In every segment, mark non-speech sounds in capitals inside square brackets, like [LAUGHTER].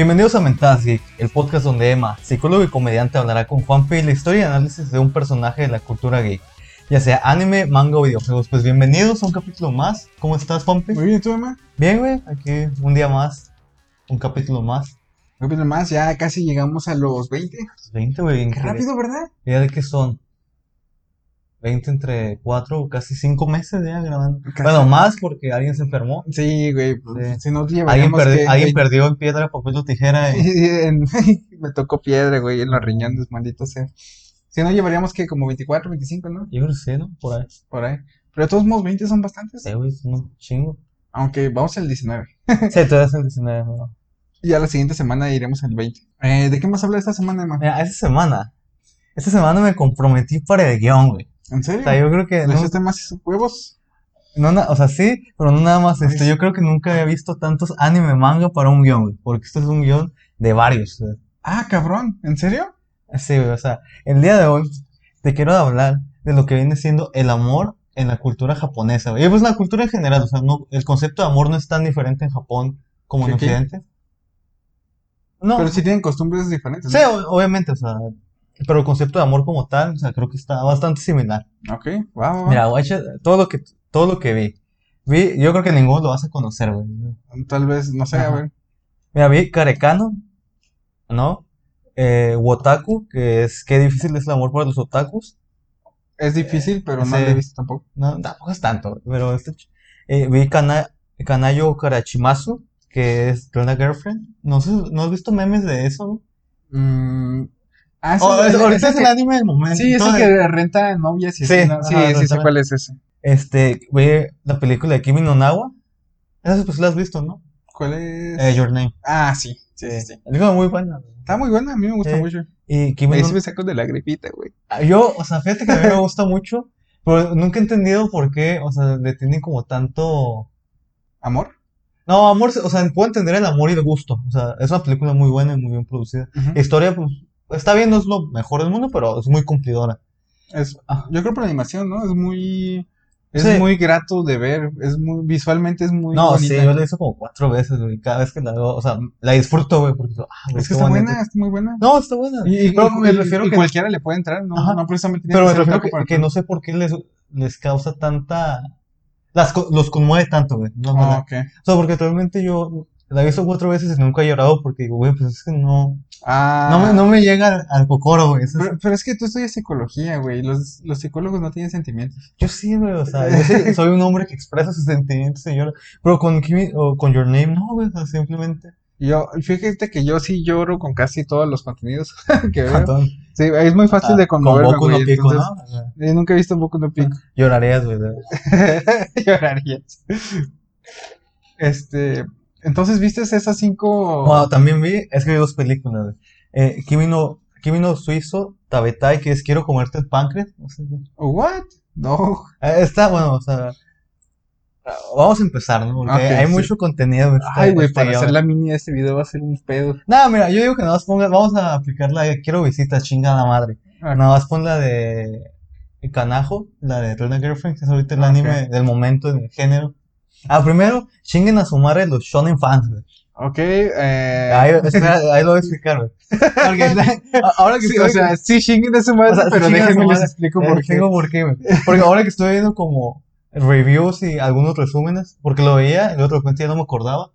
Bienvenidos a Mentadas Geek, el podcast donde Emma, psicólogo y comediante, hablará con Juanpe la historia y análisis de un personaje de la cultura geek, ya sea anime, manga o videojuegos. Pues bienvenidos a un capítulo más. ¿Cómo estás, Juanpe? Muy bien, ¿tú, Emma? Bien, güey, aquí un día más, un capítulo más. Un capítulo más, ya casi llegamos a los 20. 20, güey. Qué rápido, ¿verdad? ¿Ya de qué son? 20 entre 4 casi 5 meses ya grabando. Casi. Bueno, más porque alguien se enfermó. Sí, güey, pues, Sí. si no Alguien, perdi- que... alguien güey, perdió en piedra, papel o tijera. y- en- [LAUGHS] me tocó piedra, güey, en los riñones, maldito sea. Si no llevaríamos que como 24, 25, ¿no? Yo creo que sí, ¿no? Por ahí. Por ahí. Pero de todos modos, 20 son bastantes. Sí, güey, es un chingo. Aunque vamos al 19. Sí, todavía es el 19, ¿no? [LAUGHS] Y ya la siguiente semana iremos al 20. Eh, ¿de qué más habla esta semana, Emma? Mira, esta semana, esta semana me comprometí para el guion, güey. ¿En O serio? sea, yo creo que ¿Le no, echaste más huevos? no na- o sea, sí, pero no nada más Ay, esto. sí. Yo creo que nunca había visto tantos anime manga para un guion, güey. Porque esto es un guion de varios. güey. Ah, cabrón, ¿en serio? Sí, güey, o sea, el día de hoy te quiero hablar de lo que viene siendo el amor en la cultura japonesa, güey. Y pues la cultura en general, o sea, no, el concepto de amor no es tan diferente en Japón como en. Occidente. No, Pero sí tienen costumbres diferentes, sí, ¿no? o- obviamente, o sea, pero el concepto de amor como tal, o sea, creo que está bastante similar. Ok, va. Mira, guacha, todo lo que, todo lo que vi, vi, yo creo que ninguno lo vas a conocer, güey. Tal vez, no sé, a Ajá. ver. Mira, vi Karekano, ¿no? Eh, Wotaku, que es qué difícil es el amor para los otakus. Es difícil, pero no sí. lo he visto tampoco. No, tampoco es tanto, pero este, eh, vi Kana, Kanayo Karachimasu, que es Girlfriend. No sé, ¿no has visto memes de eso, güey? Ah, sí, Oh, es- ahorita es el que- anime del momento. Sí, ese que renta novias y Sí. Sí, ajá, sí cuál es ese. Este, vi la película de Kimi no Nawa. Esa pues la has visto, ¿no? ¿Cuál es? Eh, Your Name. Ah, sí, sí, sí, sí. Película muy buena. Está muy buena, a mí me gusta Sí. mucho. Y Kimi Ahí no sí me saco de la gripita, güey. Ah, Yo, o sea, fíjate que a mí me gusta mucho, pero nunca he entendido por qué, o sea, le tienen como tanto... ¿Amor? No, amor, o sea, puedo entender el amor y el gusto, o sea, es una película muy buena y muy bien producida. Historia, pues, está bien, no es lo mejor del mundo, pero es muy cumplidora. Es, yo creo por la animación, ¿no? Es muy... Es Sí. muy grato de ver, es muy, visualmente es muy No, bonita. sí, yo la visto como cuatro veces, güey, cada vez que la veo, o sea, la disfruto, güey, porque, ah, güey, Es que está buena, está muy buena. No, está buena. Y, y- pero me refiero y que, cualquiera le puede entrar, no, Ajá. no precisamente tiene pero me que ser refiero que, que no sé por qué les, les causa tanta... Las, los conmueve tanto, güey. No, ok. O sea, porque realmente yo la he visto cuatro veces y nunca he llorado porque digo, güey, pues es que no, Ah, no me, no me llega al, al cocoro, güey. Es- Pero, pero es que tú estudias psicología, güey. Los, los psicólogos no tienen sentimientos. yo sí, güey, o sea, yo soy un hombre que expresa sus sentimientos y llora. Pero con Kimi, o con Your Name, no, güey, o sea, simplemente. Yo, fíjate que yo sí lloro con casi todos los contenidos [LAUGHS] que veo. Con, Sí, es muy fácil de con conmoverme, Boku no. Pico, entonces, ¿no? O sea, eh, nunca he visto Boku no Pico. llorarías, güey. [LAUGHS] Llorarías. Este, entonces, ¿viste esas cinco? También vi, es que vi dos películas. Eh, Kimi no, Kimi no Suizo, Tabetai, que es Quiero comerte el páncreas. No sé. What? No. Eh, Está, bueno, o sea, vamos a empezar, ¿no? Porque Ok, hay sí. mucho contenido. en este- Ay, güey, este para guion. hacer la mini de este video va a ser un pedo. Nada, mira, yo digo que nada más ponga, vamos a aplicar la quiero visitas, chingada madre. Ah. Nada más pon la de Kanajo, la de Rena Girlfriend, que es ahorita el Ah, anime del momento, del género. Ah, primero, chinguen a su madre los shonen fans, güey. Ok, eh. Ahí, [LAUGHS] espera, ahí lo voy a explicar, güey. Porque [LAUGHS] [LAUGHS] a- ahora que sí, estoy, o sea, sí chinguen de su madre, O sea, pero a su déjenme les explico eh, por qué. digo por qué, güey. Porque ahora que estoy viendo como reviews y algunos resúmenes, porque lo veía y de repente ya no me acordaba.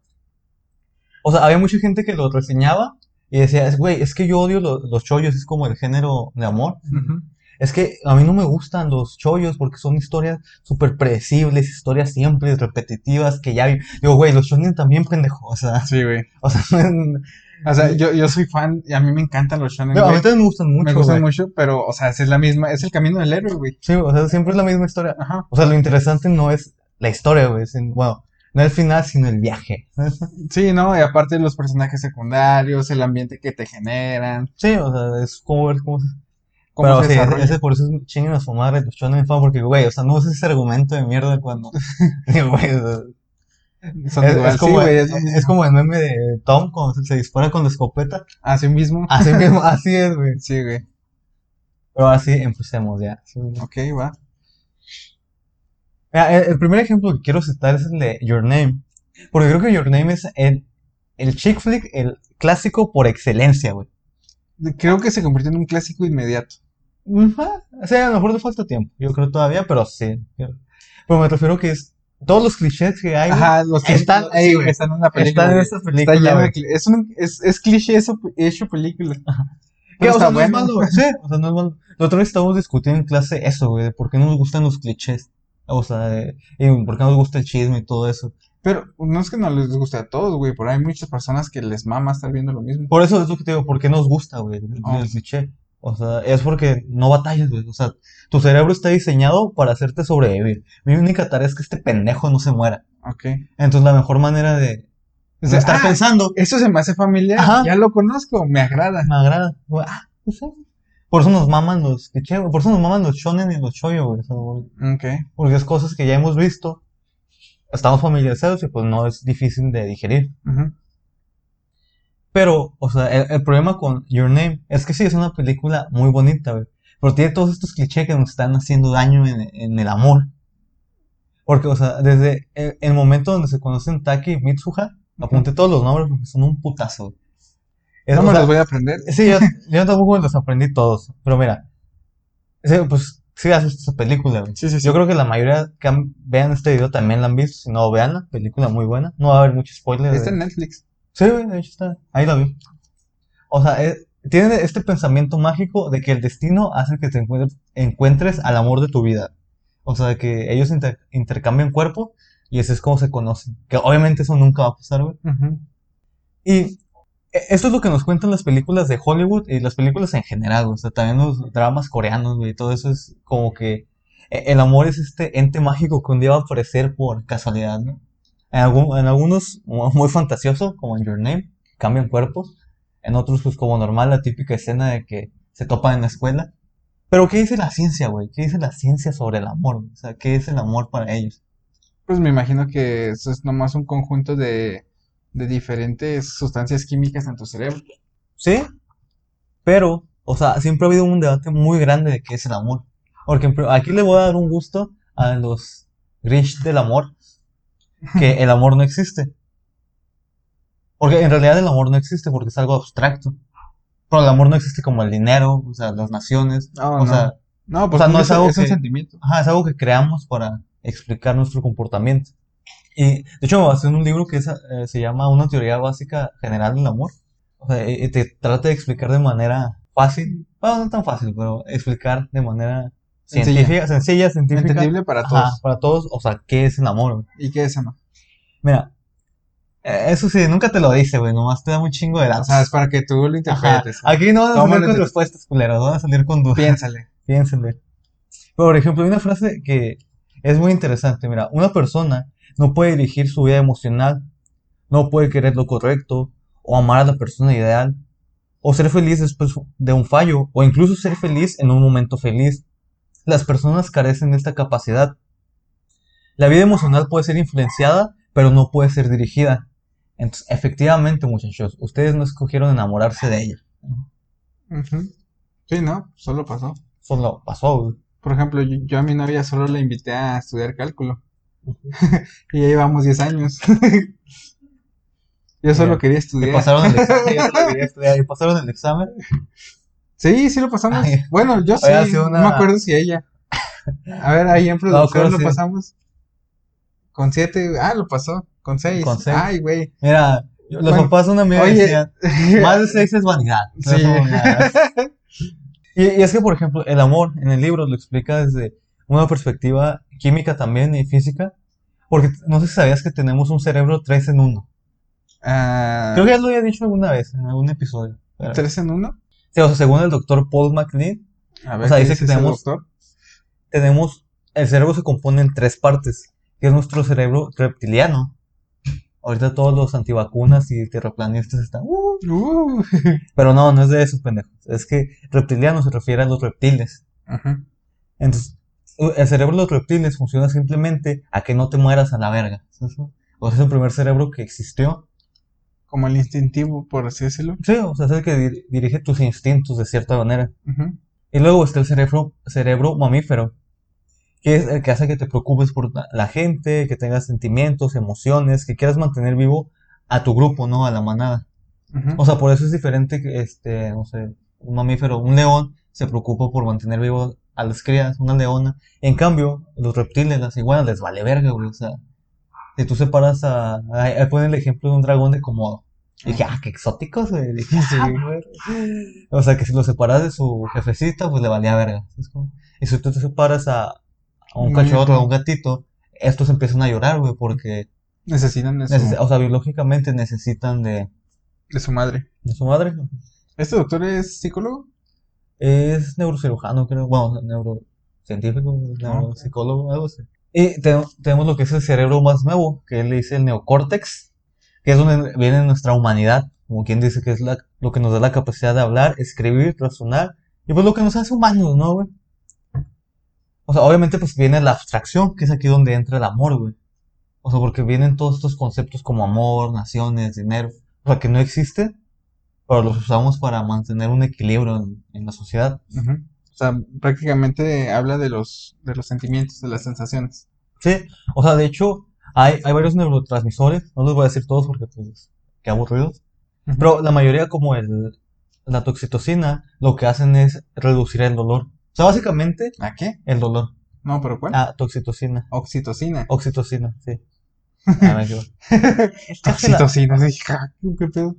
O sea, había mucha gente que lo reseñaba y decía, "Es- güey, es que yo odio lo- los chollos, es como el género de amor. Ujú. Es que a mí no me gustan los chollos porque son historias súper predecibles, historias simples, repetitivas, que ya. Digo, güey, los shonen también, pendejo. O sea, Sí, güey. [LAUGHS] o sea, no, O sea, yo, yo soy fan y a mí me encantan los shonen, a mí también me gustan mucho, Me gustan mucho, pero, o sea, es la misma, es el camino del héroe, güey. Sí, o sea, siempre es la misma historia. Ajá. O sea, lo interesante no es la historia, güey. Bueno, no el final, sino el viaje. [LAUGHS] Sí, ¿no? Y aparte los personajes secundarios, el ambiente que te generan, Sí, o sea, es como ver cómo se... cómo Pero se sí, ese, desarrolla. ese por eso es chinguen a su madre los shonen fan, porque, güey, o sea, no uses ese argumento de mierda cuando... Digo, [LAUGHS] [LAUGHS] güey, o sea, Son es, igual, es como, sí, es, como el meme de Tom cuando se, se dispara con la escopeta. Así mismo. Así [LAUGHS] mismo, así es, güey. Sí, güey. Pero así empecemos ya. Ok, va. Mira, el, el primer ejemplo que quiero citar es el de Your Name. Porque creo que Your Name es el, el chick flick el clásico por excelencia, güey. Creo que se convirtió en un clásico inmediato. O sea, a lo mejor le falta tiempo. Yo creo todavía, pero sí. Pero me refiero que es. Todos los clichés que hay. Ajá, los que Están sí, ahí, güey, están en la película. Están en esta Está película. lleno güey. de es, un, es, es cliché eso, hecho película. Que, o sea, está no es bueno. malo, güey. Sí, o sea, no es malo. La otra vez estábamos discutiendo en clase eso, güey, de por qué no nos gustan los clichés. O sea, de- y por qué no nos gusta el chisme y todo eso. Pero no es que no les guste a todos, güey, pero hay muchas personas que les mama estar viendo lo mismo. Por eso es lo que te digo, ¿por qué nos gusta, güey, el, Ah. el cliché? O sea, es porque no batallas, güey. O sea, tu cerebro está diseñado para hacerte sobrevivir. Mi única tarea es que este pendejo no se muera. Ok. Entonces, la mejor manera de O no sea, estar ah, pensando, Eso se me hace familiar, Ajá. ya lo conozco, me agrada. me agrada. Ah, pues sí. Por eso nos maman los. Por eso nos maman los shonen y los shoyo, güey. O sea, güey, Ok. Porque es cosas que ya hemos visto, estamos familiarizados y pues no es difícil de digerir. Pero, o sea, el, el problema con Your Name es que sí, es una película muy bonita, güey. Pero tiene todos estos clichés que nos están haciendo daño en, en el amor. Porque, o sea, desde el, el momento donde se conocen Taki y Mitsuha, apunté todos los nombres porque son un putazo. Es- No o me sea, los voy a aprender. Sí, yo, yo tampoco los aprendí todos. Pero mira, pues sí has visto esa película, güey. Sí, sí, sí. Yo creo que la mayoría que han- vean este video también la han visto. Si no, veanla. Película muy buena. No va a haber mucho spoiler. Está en Netflix. Sí, güey, de hecho está. Ahí la vi. O sea, eh, tiene este pensamiento mágico de que el destino hace que te encuentres, encuentres al amor de tu vida. O sea, que ellos inter- intercambian cuerpo y así es como se conocen. Que obviamente eso nunca va a pasar, güey. Y eh, esto es lo que nos cuentan las películas de Hollywood y las películas en general. O sea, también los dramas coreanos, güey. Todo eso es como que eh, el amor es este ente mágico que un día va a aparecer por casualidad, ¿no? En, algún- en algunos mu- [LAUGHS] muy fantasioso, como en Your Name, cambian cuerpos. En otros, pues como normal, la típica escena de que se topan en la escuela. Pero, ¿qué dice la ciencia, güey? ¿Qué dice la ciencia sobre el amor? O sea, ¿qué es el amor para ellos? Pues me imagino que eso es nomás un conjunto de, de diferentes sustancias químicas en tu cerebro. Sí, pero, o sea, siempre ha habido un debate muy grande de qué es el amor. Porque aquí le voy a dar un gusto a los Grinch del amor, que el amor no existe. Porque en realidad el amor no existe porque es algo abstracto. Pero el amor no existe como el dinero, o sea, las naciones. No, o no. sea, No, pues sea, no es algo es un que- sentimiento. ajá, es algo que creamos para explicar nuestro comportamiento. Y de hecho me basé en un libro que es, eh, se llama Una teoría básica general del amor. O sea, y y te trata de explicar de manera fácil, bueno, no tan fácil, pero explicar de manera Sencilla. científica, sencilla, científica. Entendible para Ajá, todos. para todos, o sea, ¿qué es el amor? güey? ¿Y qué es amor? Mira, eh, eso sí, nunca te lo dice, güey, nomás te da un chingo de O datos. sea, es para que tú lo Ajá, interpretes. Aquí no van a salir con tu- respuestas, culeros, van a salir con dudas. Piénsale. [LAUGHS] Piénsenle. Por ejemplo, hay una frase que es muy interesante. Mira, una persona no puede dirigir su vida emocional, no puede querer lo correcto, o amar a la persona ideal, o ser feliz después de un fallo, o incluso ser feliz en un momento feliz. Las personas carecen de esta capacidad. La vida emocional puede ser influenciada, pero no puede ser dirigida. Entonces, efectivamente, muchachos, ustedes no escogieron enamorarse de ella. Sí, ¿no? Solo pasó. Solo pasó, güey. Por ejemplo, yo, yo a mi novia solo la invité a estudiar cálculo. [LAUGHS] y ya llevamos 10 años. [LAUGHS] yo solo Mira, quería estudiar. [LAUGHS] pasaron el examen, ya te lo quería estudiar, y pasaron el examen. Sí, sí lo pasamos. Ay. Bueno, yo sí. Una- No me acuerdo si ella. A ver, ahí en producción lo sí. pasamos. Con 7. Ah, lo pasó. Con 6. Con seis. Ay, güey. Mira, los Bueno, papás de una amiga oye. decían, más de seis es vanidad. Sí. [LAUGHS] Y, y es que, por ejemplo, el amor en el libro lo explica desde una perspectiva química también y física. Porque no sé si sabías que tenemos un cerebro tres en uno. Ah, Creo que ya lo había dicho alguna vez en algún episodio. pero- ¿Tres en uno? O sea, según el doctor Paul MacLean, A O sea, ¿qué dice que tenemos- tenemos, el cerebro se compone en tres partes, que es nuestro cerebro reptiliano. Ahorita todos los antivacunas y terraplanistas están, "Uh". Uh. [LAUGHS] pero no, no es de esos pendejos. Es que reptiliano se refiere a los reptiles. Ajá. Entonces, el cerebro de los reptiles funciona simplemente a que no te mueras a la verga. [LAUGHS] O sea, es el primer cerebro que existió. Como el instintivo, por así decirlo. Sí, o sea, es el que dir- dirige tus instintos de cierta manera. Y luego está el cerebro, cerebro mamífero, que es el que hace que te preocupes por la, gente, que tengas sentimientos, emociones, que quieras mantener vivo a tu grupo, ¿no? A la manada. O sea, por eso es diferente que, este, no sé, un mamífero, un león se preocupa por mantener vivo a las crías, una leona. En cambio, los reptiles, las iguanas, les vale verga, güey. O sea, si tú separas a. Ahí ponen el ejemplo de un dragón de Komodo. Y dije, ah, qué exóticos, güey. [LAUGHS] Dije, Sí. ah, güey. O sea, que si lo separas de su jefecita, pues le valía verga. Y si tú te separas a, a un Un cachorro, a un gatito, estos empiezan a llorar, güey, porque, Necesitan neces- o sea, biológicamente necesitan de, de su madre. de su madre. ¿Este doctor es psicólogo? Es neurocirujano, creo. Bueno, neurocientífico, neuropsicólogo, algo así. Y te- tenemos lo que es el cerebro más nuevo, que él le dice el neocórtex, que es donde viene nuestra humanidad, como quien dice que es la, lo que nos da la capacidad de hablar, escribir, razonar, y pues lo que nos hace humanos, ¿no, güey? O sea, obviamente pues viene la abstracción, que es aquí donde entra el amor, güey. O sea, porque vienen todos estos conceptos como amor, naciones, dinero, o sea, que no existen, pero los usamos para mantener un equilibrio en, en la sociedad. O sea, prácticamente habla de los, de los sentimientos, de las sensaciones. Sí, o sea, de hecho, hay, hay varios neurotransmisores, no los voy a decir todos porque pues, qué aburrido, Ujú. pero la mayoría como el, la toxitocina, lo que hacen es reducir el dolor. O sea, básicamente, ¿A qué? el dolor. No, pero ¿cuál? Ah, toxitocina. Oxitocina. Oxitocina, sí. [LAUGHS] Ah, Oxitocina, sí, [LAUGHS] ja, ¿qué pedo?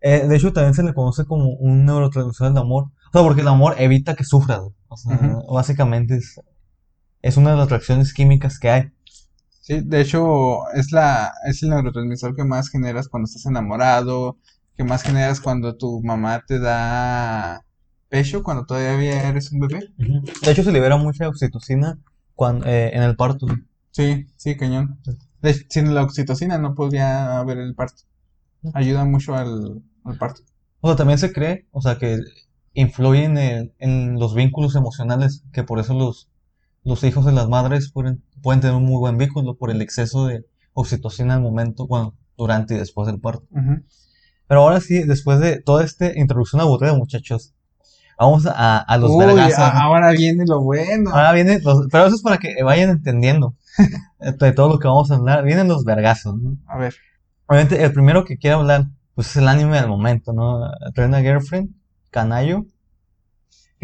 eh, de hecho, también se le conoce como un neurotransmisor del amor. O sea, porque el amor evita que sufras. O sea, básicamente es, es una de las reacciones químicas que hay. Sí, de hecho, es la, es el neurotransmisor que más generas cuando estás enamorado, que más generas cuando tu mamá te da pecho, cuando todavía eres un bebé. De hecho, se libera mucha oxitocina cuando, eh, en el parto. Sí, sí, cañón. De, sin la oxitocina no podría haber el parto. Ayuda mucho al, al parto. O sea, también se cree, o sea, que influyen en, en los vínculos emocionales, que por eso los, los hijos de las madres pueden, pueden tener un muy buen vínculo por el exceso de oxitocina al momento, bueno, durante y después del parto. Ujú. Pero ahora sí, después de toda esta introducción aburrida, muchachos, vamos a, a los Uy, vergazos. ahora viene lo bueno. Ahora vienen los, pero eso es para que vayan entendiendo [LAUGHS] de todo lo que vamos a hablar. Vienen los vergazos, ¿no? A ver, Obviamente, el primero que quiero hablar, pues es el anime del momento, ¿no? Rena Girlfriend, Canayo.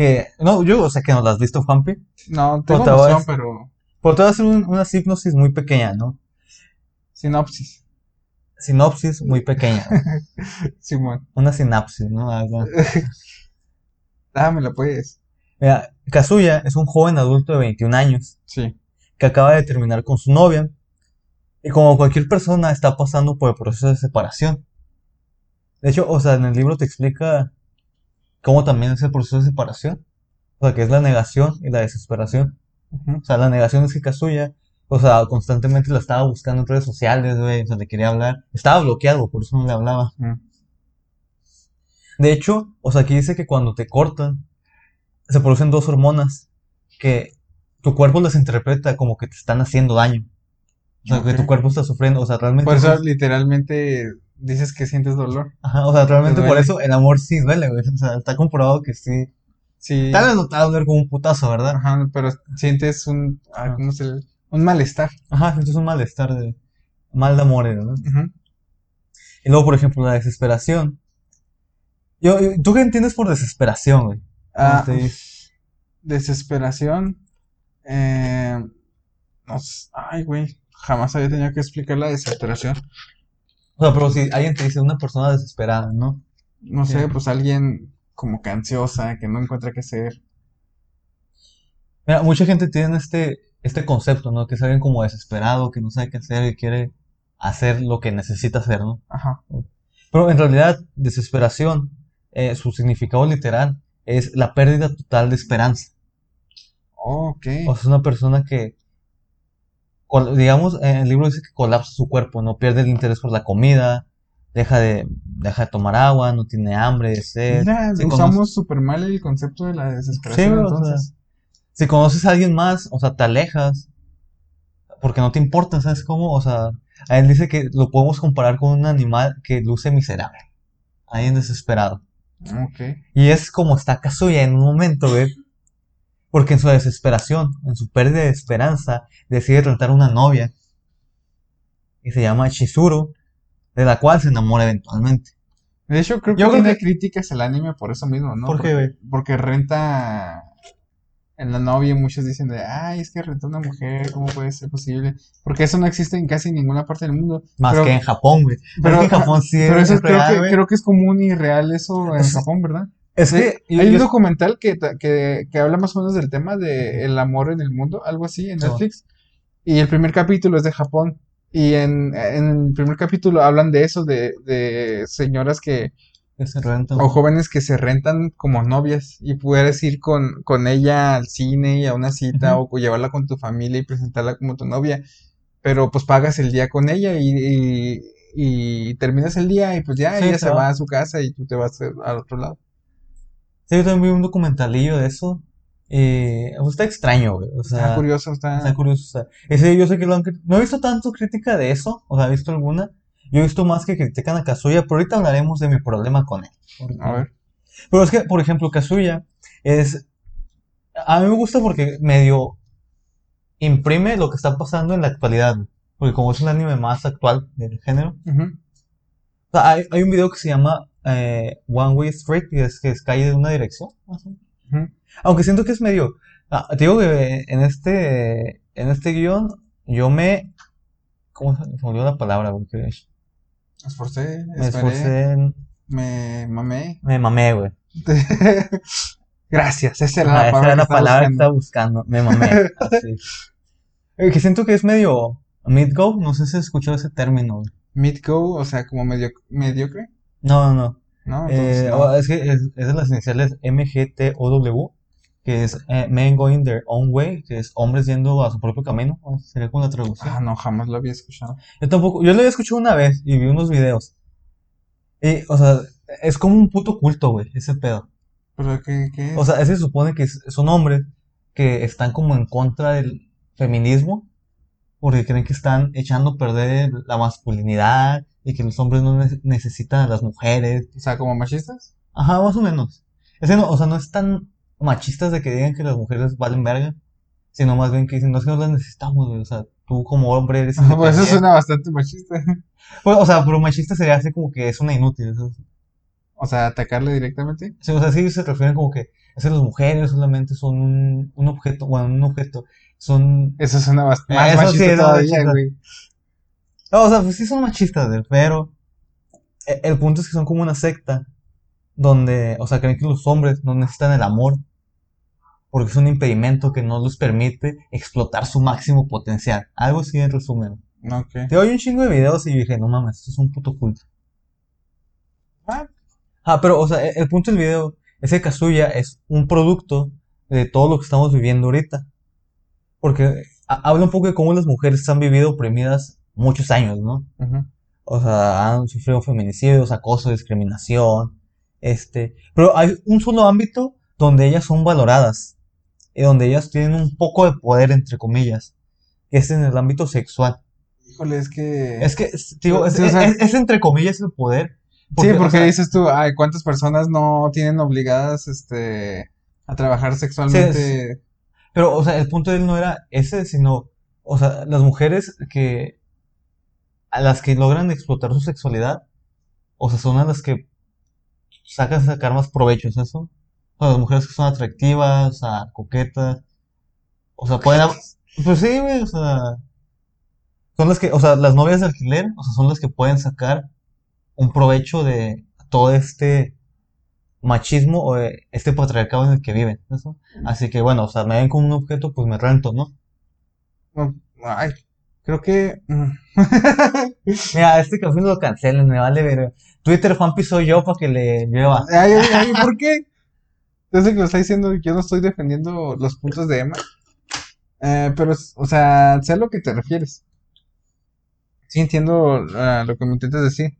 Que, no, yo, o sea, que no lo has visto, Juanpi. no, tengo vez. pero Pero te voy a hacer un- una hipnosis muy pequeña, ¿no? sinopsis. Sinopsis muy pequeña. [LAUGHS] Simón, Una sinapsis, ¿no? Dámela [LAUGHS] pues. Mira, Kazuya es un joven adulto de 21 años Sí. que acaba de terminar con su novia. Y como cualquier persona está pasando por el proceso de separación. De hecho, o sea, en el libro te explica cómo también es el proceso de separación. O sea, que es la negación y la desesperación. O sea, la negación es que Kazuya, o sea, constantemente la estaba buscando en redes sociales, güey, o sea, le quería hablar. Estaba bloqueado, por eso no le hablaba. De hecho, o sea, aquí dice que cuando te cortan, se producen dos hormonas que tu cuerpo las interpreta como que te están haciendo daño. O sea, que tu cuerpo está sufriendo, o sea, realmente... Por eso es- literalmente dices que sientes dolor. Ajá, o sea, realmente Te por eso el amor sí duele, güey. O sea, está comprobado que sí. Sí. Tal vez no te va a doler como un putazo, ¿verdad? Ajá, pero sientes un, ah, Ajá. ¿cómo se le- Un malestar. Ajá, entonces un malestar de... Mal de amor, ¿no? Ujú. Y luego, por ejemplo, la desesperación. Yo, ¿tú qué entiendes por desesperación, güey? Ah, desesperación. Eh, no ay, güey. Jamás había tenido que explicar la desesperación. O sea, pero si alguien te dice una persona desesperada, ¿no? No sé, pues alguien como que ansiosa, que no encuentra qué hacer. Mira, mucha gente tiene este, este concepto, ¿no? Que es alguien como desesperado, que no sabe qué hacer y quiere hacer lo que necesita hacer, ¿no? Ajá. Pero en realidad, desesperación, eh, su significado literal es la pérdida total de esperanza. Oh, ok. O sea, es una persona que, digamos, en el libro dice que colapsa su cuerpo, no pierde el interés por la comida, deja de, deja de tomar agua, no tiene hambre, sed. Mira, Si usamos súper mal el concepto de la desesperación, Sí, o sea, entonces. Si conoces a alguien más, o sea, te alejas, porque no te importa, ¿sabes cómo? O sea, a él dice que lo podemos comparar con un animal que luce miserable, alguien desesperado. Ok. Y es como está Kazuya en un momento, güey. Porque en su desesperación, en su pérdida de esperanza, decide tratar una novia. Y se llama Chizuru, de la cual se enamora eventualmente. De hecho, creo que Yo creo tiene que- críticas el anime por eso mismo, ¿no? ¿Por qué, porque, porque renta en la novia y muchos dicen de, ay, es que rentó una mujer, ¿cómo puede ser posible? Porque eso no existe en casi ninguna parte del mundo. Más Pero- que en Japón, güey. pero- que en Japón sí Pero es, eso es creo, real, que, creo que es común y real eso en Japón, ¿verdad? Es De- que yo- hay un documental que, que, que habla más o menos del tema de el amor en el mundo, algo así, en Sí. Netflix. Y el primer capítulo es de Japón. Y en, en el primer capítulo hablan de eso, de, de señoras que, que se rentan. o jóvenes que se rentan como novias y puedes ir con, con ella al cine y a una cita o llevarla con tu familia y presentarla como tu novia. Pero pues pagas el día con ella y, y, y terminas el día y pues ya Sí, ella se va. va a su casa y tú te vas al otro lado. Sí, yo también vi un documentalillo de eso. Pues, está extraño, güey. O sea, Está curioso, está... Está curioso. o sea, ese yo sé que lo han No he visto tanto crítica de eso, o sea, he visto alguna. Yo he visto más que critican a Kazuya, pero ahorita hablaremos de mi problema con él. A ver. Pero es que, por ejemplo, Kazuya es. A mí me gusta porque medio imprime lo que está pasando en la actualidad. Porque como es un anime más actual del género. Ujú. O sea, hay, hay un video que se llama eh, One Way Street, que es que es calle de una dirección. Aunque siento que es medio. ah, te digo que en este, en este guion yo me. ¿Cómo se me olvidó la palabra? Porque Me esforcé, me esperé, esforcé, en- me mamé. me mamé, güey. [LAUGHS] Gracias, esa era Ajá, la palabra era la que estaba palabra que buscando. estaba buscando. Me mamé. [LAUGHS] así. Eh, Que siento que es medio mid-go. No sé si has escuchado ese término. Mid-go, o sea, como medio, mediocre, No, no, no. ¿no? Entonces, Eh, no. es que es, es de las iniciales MGTOW, que es eh, Men Going Their Own Way, que es hombres yendo a su propio camino. ¿no? Sería como la traducción. Ah, no, jamás lo había escuchado. Yo tampoco, yo lo había escuchado una vez y vi unos videos. Y, o sea, es como un puto culto, güey, ese pedo. Pero, ¿qué, qué es? O sea, ese se supone que son hombres que están como en contra del feminismo porque creen que están echando a perder la masculinidad y que los hombres no ne- necesitan a las mujeres. O sea, ¿como machistas? Ajá, más o menos. Ese no, o sea, no es tan machistas de que digan que las mujeres valen verga, sino más bien que dicen, no es que no las necesitamos, güey, o sea, tú como hombre eres Pues eso suena bastante machista. [LAUGHS] Pues, o sea, pero machista sería así como que es una inútil. eso- O sea, atacarle directamente. Sí, o sea, sí se refieren como que es que las mujeres solamente son un, un objeto, bueno, un objeto, son... Eso suena Eh, más eso sí machista es todavía, güey. No, o sea, pues sí son machistas, güey, pero e- el punto es que son como una secta donde, o sea, creen que los hombres no necesitan el amor porque es un impedimento que no les permite explotar su máximo potencial. Algo así en resumen. Te doy un chingo de videos y dije, no mames, esto es un puto culto. Ah. Ah, pero, o sea, el, el punto del video es que Kazuya es un producto de todo lo que estamos viviendo ahorita. Porque ha- habla un poco de cómo las mujeres han vivido oprimidas muchos años, ¿no? O sea, han sufrido feminicidios, acoso, discriminación, este, pero hay un solo ámbito donde ellas son valoradas y donde ellas tienen un poco de poder, entre comillas, que es en el ámbito sexual. Híjole, es que... Es que, digo, es, Sí, o sea- es- es entre comillas el poder. sí, o porque sea, dices tú, ay, ¿cuántas personas no tienen obligadas, este, a trabajar sexualmente? Pero, o sea, el punto de él no era ese, sino, o sea, las mujeres que, a las que logran explotar su sexualidad, o sea, son a las que sacan sacar más provecho, ¿es eso? O sea, las mujeres que son atractivas, o sea, coquetas, o sea, pueden, pues sí, güey, o sea, son las que, o sea, las novias de alquiler, o sea, son las que pueden sacar un provecho de todo este machismo o de este patriarcado en el que viven, ¿eso? Así que bueno, o sea, me ven como un objeto, pues me rento, ¿no? Ay, creo que... mm. [LAUGHS] Mira, este café no lo cancelen, me vale ver. Twitter fan soy yo para que le llueva. Ay, ay, ay, ¿por qué? Desde que lo está diciendo, yo no estoy defendiendo los puntos de Emma. Eh, pero, o sea, sé a lo que te refieres. Sí entiendo ah, lo que me intentas decir.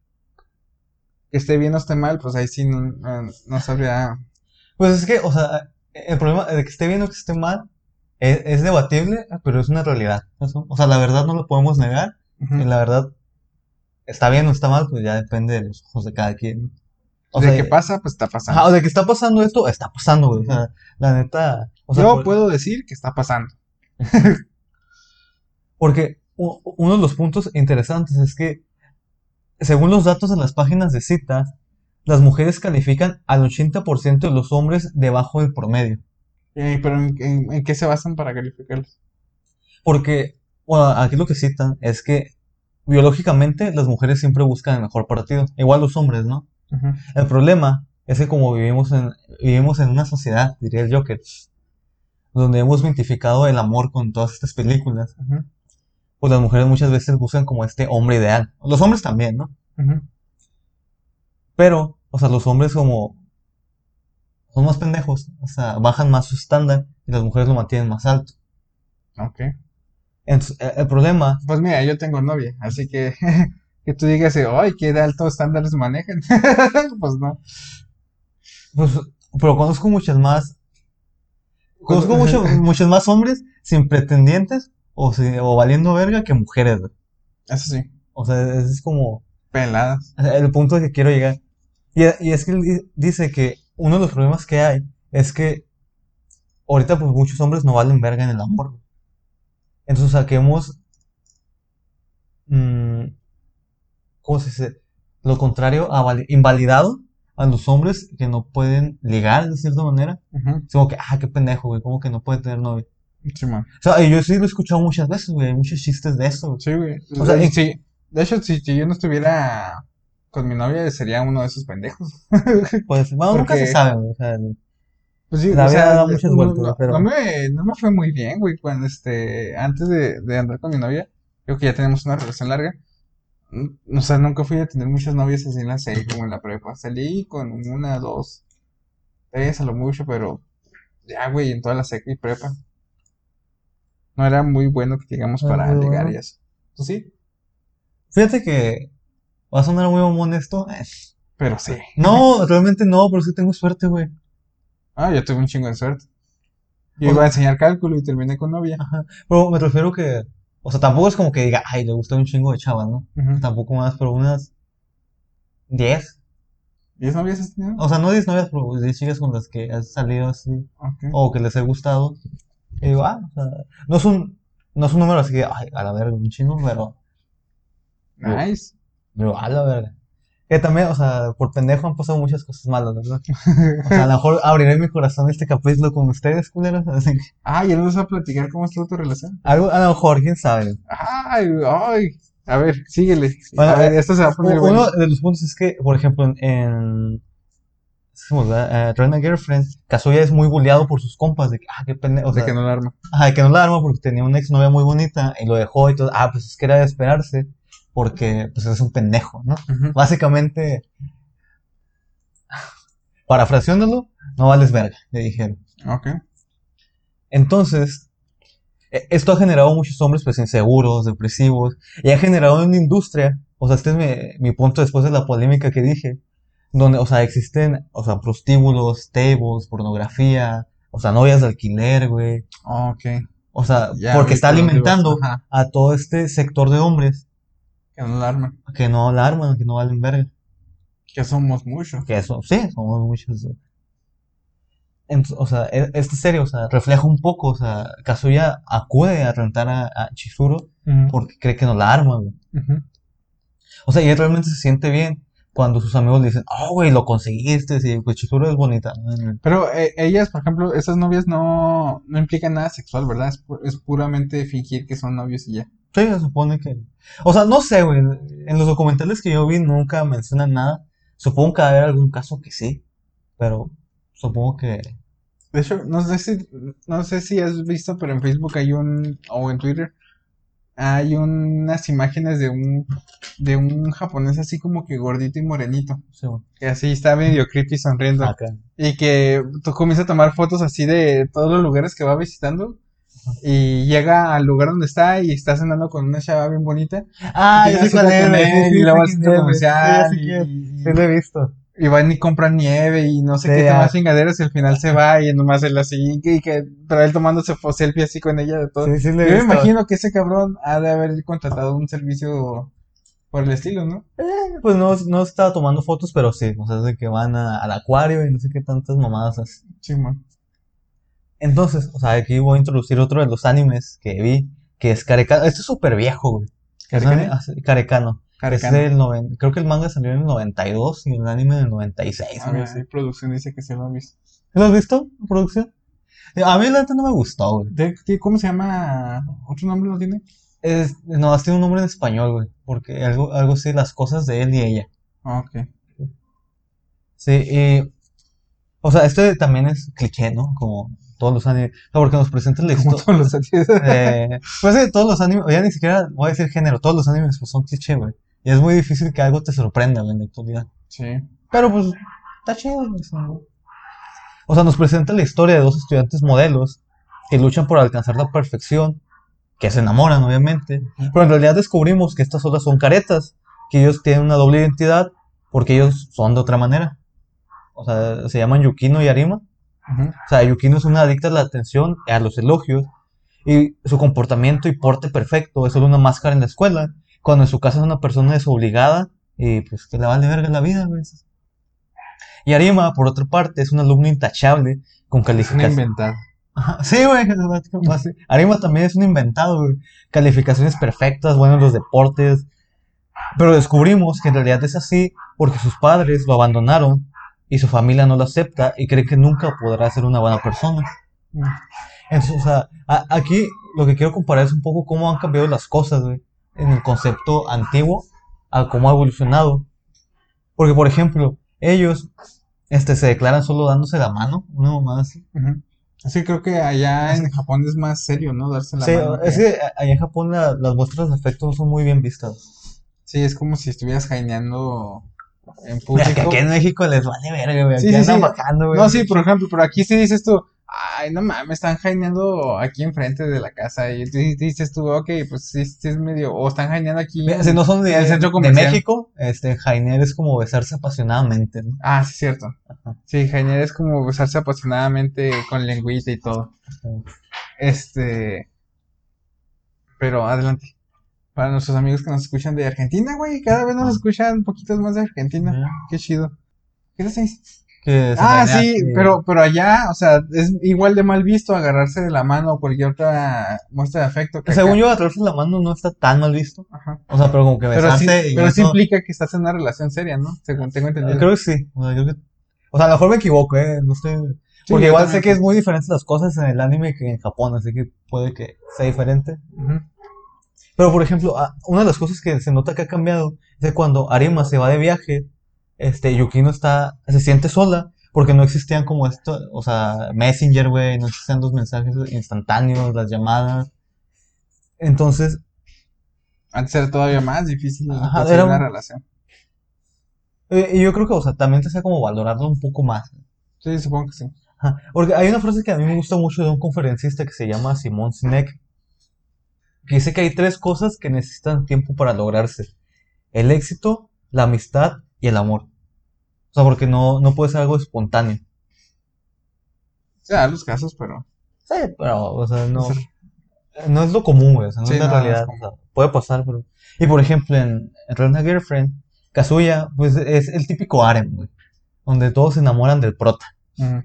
Que esté bien o esté mal, pues ahí sí no, no- no sabría. Pues es que, o sea, el problema de que esté bien o que esté mal es, es debatible, pero es una realidad. ¿eso? O sea, la verdad no lo podemos negar, y la verdad está bien o está mal, pues ya depende de los ojos de cada quien. O de sea, qué pasa, pues está pasando. Ajá, o de que está pasando esto, está pasando, güey. O sea, la neta. O sea, Yo por- puedo decir que está pasando. [LAUGHS] Porque uno de los puntos interesantes es que, según los datos de las páginas de citas, las mujeres califican al 80% de los hombres debajo del promedio. Eh, pero ¿en, en- en qué se basan para calificarlos? Porque, bueno, aquí lo que citan es que biológicamente las mujeres siempre buscan el mejor partido, igual los hombres, ¿no? El problema es que como vivimos en, vivimos en una sociedad, diría el Joker, donde hemos identificado el amor con todas estas películas, Ujú. Pues las mujeres muchas veces buscan como este hombre ideal. Los hombres también, ¿no? Pero, o sea, los hombres como son más pendejos, o sea, bajan más su estándar y las mujeres lo mantienen más alto. Ok. Entonces, el, el problema, Pues mira, yo tengo novia, así que [LAUGHS] que tú digas, ay, qué de altos estándares manejan. [LAUGHS] Pues no. pues, pero conozco muchas más, conozco mucho- [LAUGHS] muchos más hombres sin pretendientes o, si- o valiendo verga que mujeres, güey. Eso sí, O sea, ese es como peladas. el punto que quiero llegar. Y, y es que dice que uno de los problemas que hay es que ahorita pues muchos hombres no valen verga en el amor. Entonces, o sea, que hemos... mm, ¿cómo se dice? Lo contrario, a invalidado a los hombres que no pueden ligar de cierta manera. Es como que, ah, qué pendejo, güey, como que no puede tener novia. Sí, man. O sea, yo sí lo he escuchado muchas veces, güey, muchos chistes de eso. Sí, güey. O sea, de, y- sí, de hecho, si, si yo no estuviera con mi novia, sería uno de esos pendejos. [LAUGHS] Pues, bueno, nunca se sabe, güey, o sea, Pues sí, La o sea, da muchas vueltas, no- pero- no me, no me fue muy bien, güey, cuando este, antes de, de andar con mi novia, creo que ya tenemos una relación larga. Mm, O sea, nunca fui a tener muchas novias así en la serie como en la prepa. Salí con una, dos, tres a lo mucho, pero ya, güey, en toda la seca y prepa. No era muy bueno que digamos para bueno. y eso. ¿Tú sí? Fíjate que va a sonar muy mamón esto. eh, Pero sí. [LAUGHS] No, realmente no, pero sí tengo suerte, güey. Ah, yo tuve un chingo de suerte. Yo O iba a enseñar cálculo y terminé con novia. Ajá. Pero me refiero que, o sea, tampoco es como que diga, ay, le gusta un chingo de chavas, ¿no? Tampoco más, pero unas 10. ¿Diez novias has tenido? O sea, no 10 novias, pero 10 chicas con las que has salido así, Ok. o que les he gustado. Y digo, ah, o sea, no es un, no es un número así que, ay, a la verga, un chingo, pero, Nice. pero a la verga. Que también, o sea, por pendejo han pasado muchas cosas malas, ¿verdad? [LAUGHS] O sea, a lo mejor abriré mi corazón este capítulo con ustedes, culeros. Así que, Ah, ya nos vas a platicar cómo estuvo tu relación. algo, a lo mejor, quién sabe. Ay, ay. A ver, síguele. Bueno, a ver, eh, esto se va a poner U- bueno. Uno de los puntos es que, por ejemplo, en, se me olvidó, eh, a Girlfriend, Kazuya es muy bulleado por sus compas de que, ah, qué pendejo, o de sea, que no la arma. ajá, de que no la arma porque tenía una exnovia muy bonita y lo dejó y todo, ah, pues es que era de esperarse porque, pues es un pendejo, ¿no? Ujú. Básicamente, parafraseándolo, no vales verga, le dijeron. Ok. Entonces, e- esto ha generado muchos hombres pues inseguros, depresivos, y ha generado una industria, o sea, este es mi, mi punto después de la polémica que dije, donde, o sea, existen, o sea, prostíbulos, tables, pornografía, o sea, novias de alquiler, güey, Ok. o sea, Ya, porque está alimentando a todo este sector de hombres Que no la arma. que no la arman, que no valen verga, Que somos muchos. que eso, sí, somos muchos. o sea, e- esta serie, o sea, refleja un poco, o sea, Kazuya acude a rentar a, a Chizuru porque cree que no la arma, güey. O sea, y él realmente se siente bien cuando sus amigos le dicen, oh, güey, lo conseguiste, sí, pues Chizuru es bonita. ¿no? Pero eh, ellas, por ejemplo, esas novias no, no implican nada sexual, ¿verdad? Es, pu- es puramente fingir que son novios y ya. Sí, se supone que... O sea, no sé, güey, en los documentales que yo vi nunca mencionan nada. Supongo que va a haber algún caso que sí, pero supongo que... De hecho, no sé si, no sé si has visto, pero en Facebook hay un, o en Twitter, hay unas imágenes de un, de un japonés así como que gordito y morenito, sí, que así está medio creepy sonriendo, Acá. y que tú comienzas a tomar fotos así de todos los lugares que va visitando, y llega al lugar donde está y está cenando con una chava bien bonita, Ah, yo sé cuál es, y luego sí, comercial, sí, sí, sí, y- sí lo he visto. Y van y compran nieve y no sé Sí, qué ya. más chingaderas y al final se va y nomás él así y que, pero él tomándose selfie así con ella de todo. Sí, sí Yo me imagino que ese cabrón ha de haber contratado un servicio por el estilo, ¿no? Eh, pues no, no estaba tomando fotos, pero sí, o sea, de que van a- al acuario y no sé qué tantas mamadas así. Sí, man. Entonces, o sea, aquí voy a introducir otro de los animes que vi, que es Carecano. Este es súper viejo, güey. Es ¿Carecano? anime- así, Carecano. Es del noven- creo que el manga salió en el 92 y el anime en el 96. A ver, sí, producción dice que se lo ha visto. ¿Lo has visto, producción? Eh, A mí la neta no me gustó, güey. De- de- ¿Cómo se llama? ¿Otro nombre lo tiene? Es, no, tiene un nombre en español, güey. Porque algo, algo así, las cosas de él y ella. Ah, ok. Sí, y. O sea, este también es cliché, ¿no? Como todos los animes. O sea, porque nos presentan la historia. todos los [LAUGHS] animes. Eh, pues sí, todos los animes, ya ni siquiera voy a decir género, todos los animes pues, son cliché, güey. Y es muy difícil que algo te sorprenda, en la actualidad. Sí. Pero pues, está chido, o sea, nos presenta la historia de dos estudiantes modelos que luchan por alcanzar la perfección, que se enamoran, obviamente. Pero en realidad descubrimos que estas solas son caretas, que ellos tienen una doble identidad porque ellos son de otra manera. O sea, se llaman Yukino y Arima. O sea, Yukino es una adicta a la atención, a los elogios, y su comportamiento y porte perfecto es solo una máscara en la escuela, cuando en su casa es una persona desobligada y pues que le vale verga la vida, güey. Y Arima, por otra parte, es un alumno intachable con calificaciones. inventada. Ajá, Sí, güey. Arima también es un inventado, güey. Calificaciones perfectas, bueno en los deportes. Pero descubrimos que en realidad es así porque sus padres lo abandonaron y su familia no lo acepta y cree que nunca podrá ser una buena persona. Mm. Entonces, o sea, a- aquí lo que quiero comparar es un poco cómo han cambiado las cosas, güey, en el concepto antiguo a cómo ha evolucionado. Porque, por ejemplo, ellos este, se declaran solo dándose la mano, una mamada así. Ujú. Sí, creo que allá en Japón es más serio, ¿no? Darse la Sí, mano. es que- allá en Japón la- las muestras de afecto son muy bien vistas. Sí, es como si estuvieras jaineando en Mira, [LAUGHS] público. que aquí en México les vale verga, güey. Sí, sí, andan sí. bajando, güey. No, sí, por ejemplo, pero aquí sí dices tú, ay, no mames, están jaineando aquí enfrente de la casa. Y tú dices tú, ok, pues sí, sí es medio, o están jaineando aquí. Mira, si no son de, el centro de comercial. México, este, jainear es como besarse apasionadamente, ¿no? Ah, sí, cierto. Ajá. Sí, jainear es como besarse apasionadamente con lengüita y todo. Este. Pero adelante. Para nuestros amigos que nos escuchan de Argentina, güey, cada vez nos escuchan poquitos más de Argentina. Ajá. Qué chido. ¿Qué dices? Que Ah, sí, pero, pero allá, o sea, es igual de mal visto agarrarse de la mano o cualquier otra muestra de afecto que Según acá. yo, agarrarse la mano no está tan mal visto. Ajá. O sea, pero como que Pero sí, besarse y pero sí implica que estás en una relación seria, ¿no? Según tengo entendido. Creo que sí. O sea, creo que- o sea, a lo mejor me equivoco, ¿eh? No estoy... Sí, Porque igual sé que es muy diferente las cosas en el anime que en Japón, así que puede que sea diferente. Pero, por ejemplo, una de las cosas que se nota que ha cambiado es que cuando Arima se va de viaje, este, Yukino está, se siente sola, porque no existían como esto, o sea, Messenger, güey, no existían los mensajes instantáneos, las llamadas. Entonces, Antes era todavía más difícil Ajá, era una un- relación. eh, y yo creo que, o sea, también te hace como valorarlo un poco más. Sí, supongo que sí. Ajá, Porque hay una frase que a mí me gusta mucho de un conferencista que se llama Simon Sinek, que dice que hay tres cosas que necesitan tiempo para lograrse. El éxito, la amistad y el amor. O sea, porque no, no puede ser algo espontáneo. Se dan los casos, pero. Sí, pero, o sea, no, no es lo común, güey. O sea, no Sí, es la no, no es realidad. común. o sea, puede pasar, pero... Y por ejemplo, en, en Rent a Girlfriend, Kazuya, pues es el típico harem, güey. Donde todos se enamoran del prota. mm,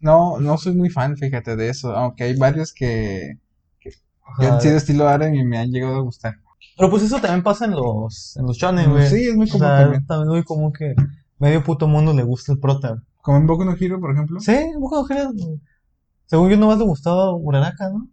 No, no soy muy fan, fíjate, de eso. Aunque hay varios que, que han sido estilo harem y me han llegado a gustar. Pero pues eso también pasa en los, en los shonen, güey. Sí, es muy O común sea, también. también muy común que medio puto mundo le guste el prota. Como en Boku no Hero, por ejemplo. Sí, un poco general. Según yo nomás le gustaba Uraraka, ¿no?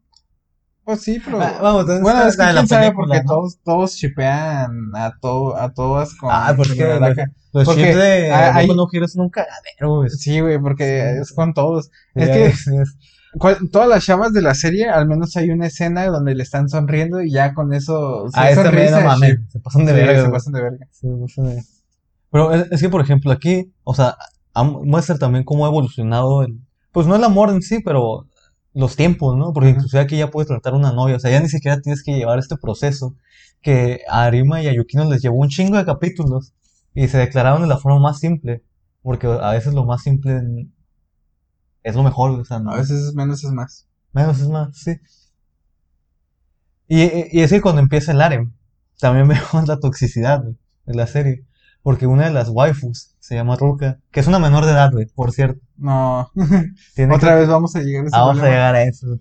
Pues sí, pero. Ah, vamos, entonces bueno, está es que quién sabe película, porque ¿no? todos, todos shipean a, to, a todas con. Ah, pues con que Uraraka. Los Porque chips de hay- Boku no Hero son un cagadero, güey. Sí, güey, porque Sí. es con todos. Sí, Es que sí, es- cual- todas las chavas de la serie, al menos hay una escena donde le están sonriendo y ya con eso. Ah, también, no mames. Se pasan de Sí, verga, se pasan de verga. Sí, se pasan de- Pero es, es que, por ejemplo, aquí, o sea, muestra también cómo ha evolucionado el, pues no el amor en sí, pero los tiempos, ¿no? Porque Ujú. inclusive aquí ya puedes tratar una novia, o sea, ya ni siquiera tienes que llevar este proceso que a Arima y a Yukino les llevó un chingo de capítulos y se declararon de la forma más simple, porque a veces lo más simple es lo mejor, o sea, no, A veces menos es más. menos es más, sí. Y, y es que cuando empieza el harem, también [LAUGHS] vemos la toxicidad de la serie. Porque una de las waifus se llama Ruka, que es una menor de edad, güey, por cierto. No. [LAUGHS] Tiene Otra que- vez vamos a llegar a Ah, vamos a problema. llegar a eso.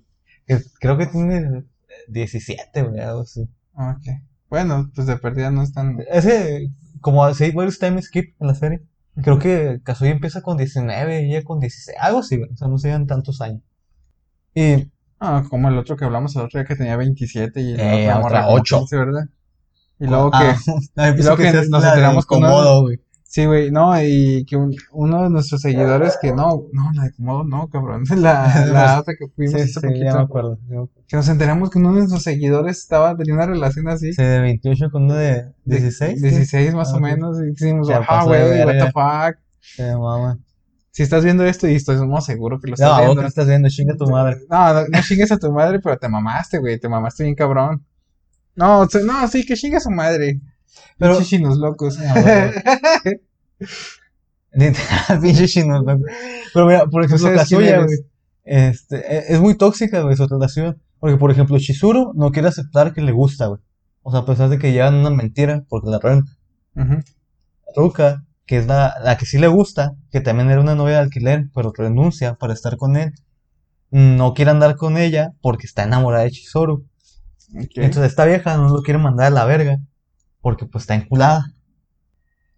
Creo que tiene 17, güey, algo así. Ah, ok. Bueno, pues de perdida no están. Ese, como hace varios time skip en la serie. Creo que Kazuya empieza con 19 y ella con 16. Algo así, güey. O sea, no se llevan tantos años. Y Ah, como el otro que hablamos el otro día que tenía 27 y la Eh, otra con ocho. 15, ¿verdad? Y luego que. [LAUGHS] Ah, ah, y luego que decías nos enteramos con güey. Sí, güey, no, y que un- uno de nuestros seguidores que no, no, la de Komodo, no, cabrón. [LAUGHS] La, [LAUGHS] la otra que fuimos Sí, sí, poquito. me acuerdo. ya me acuerdo. Que nos enteramos que uno de nuestros seguidores estaba, tenía una relación así. Sí, de 28 con uno de de 16. 16 más Ah, o menos. Y decimos, ah, güey, what the fuck. Sí, mamá. Si estás viendo esto y estoy más seguro que lo estás No, vos viendo. que estás viendo, chinga tu madre. No, no, no chingues a tu madre, pero te mamaste, güey. Te mamaste bien cabrón. No, no, sí, que chingue a su madre. Pero- Pero chinos locos. Ah. [LAUGHS] Literal, pinche chino. ¿no? Pero mira, por ejemplo, Kazuya, eres. güey. Este, e- es muy tóxica, güey, su relación. Porque, por ejemplo, Chizuru no quiere aceptar que le gusta, güey. O sea, a pesar de que llevan una mentira porque la renta. Ujú. Ruka, que es la, la que sí le gusta, que también era una novia de alquiler, pero renuncia para estar con él. No quiere andar con ella porque está enamorada de Chizuru. Entonces esta vieja no lo quiere mandar a la verga porque pues está enculada.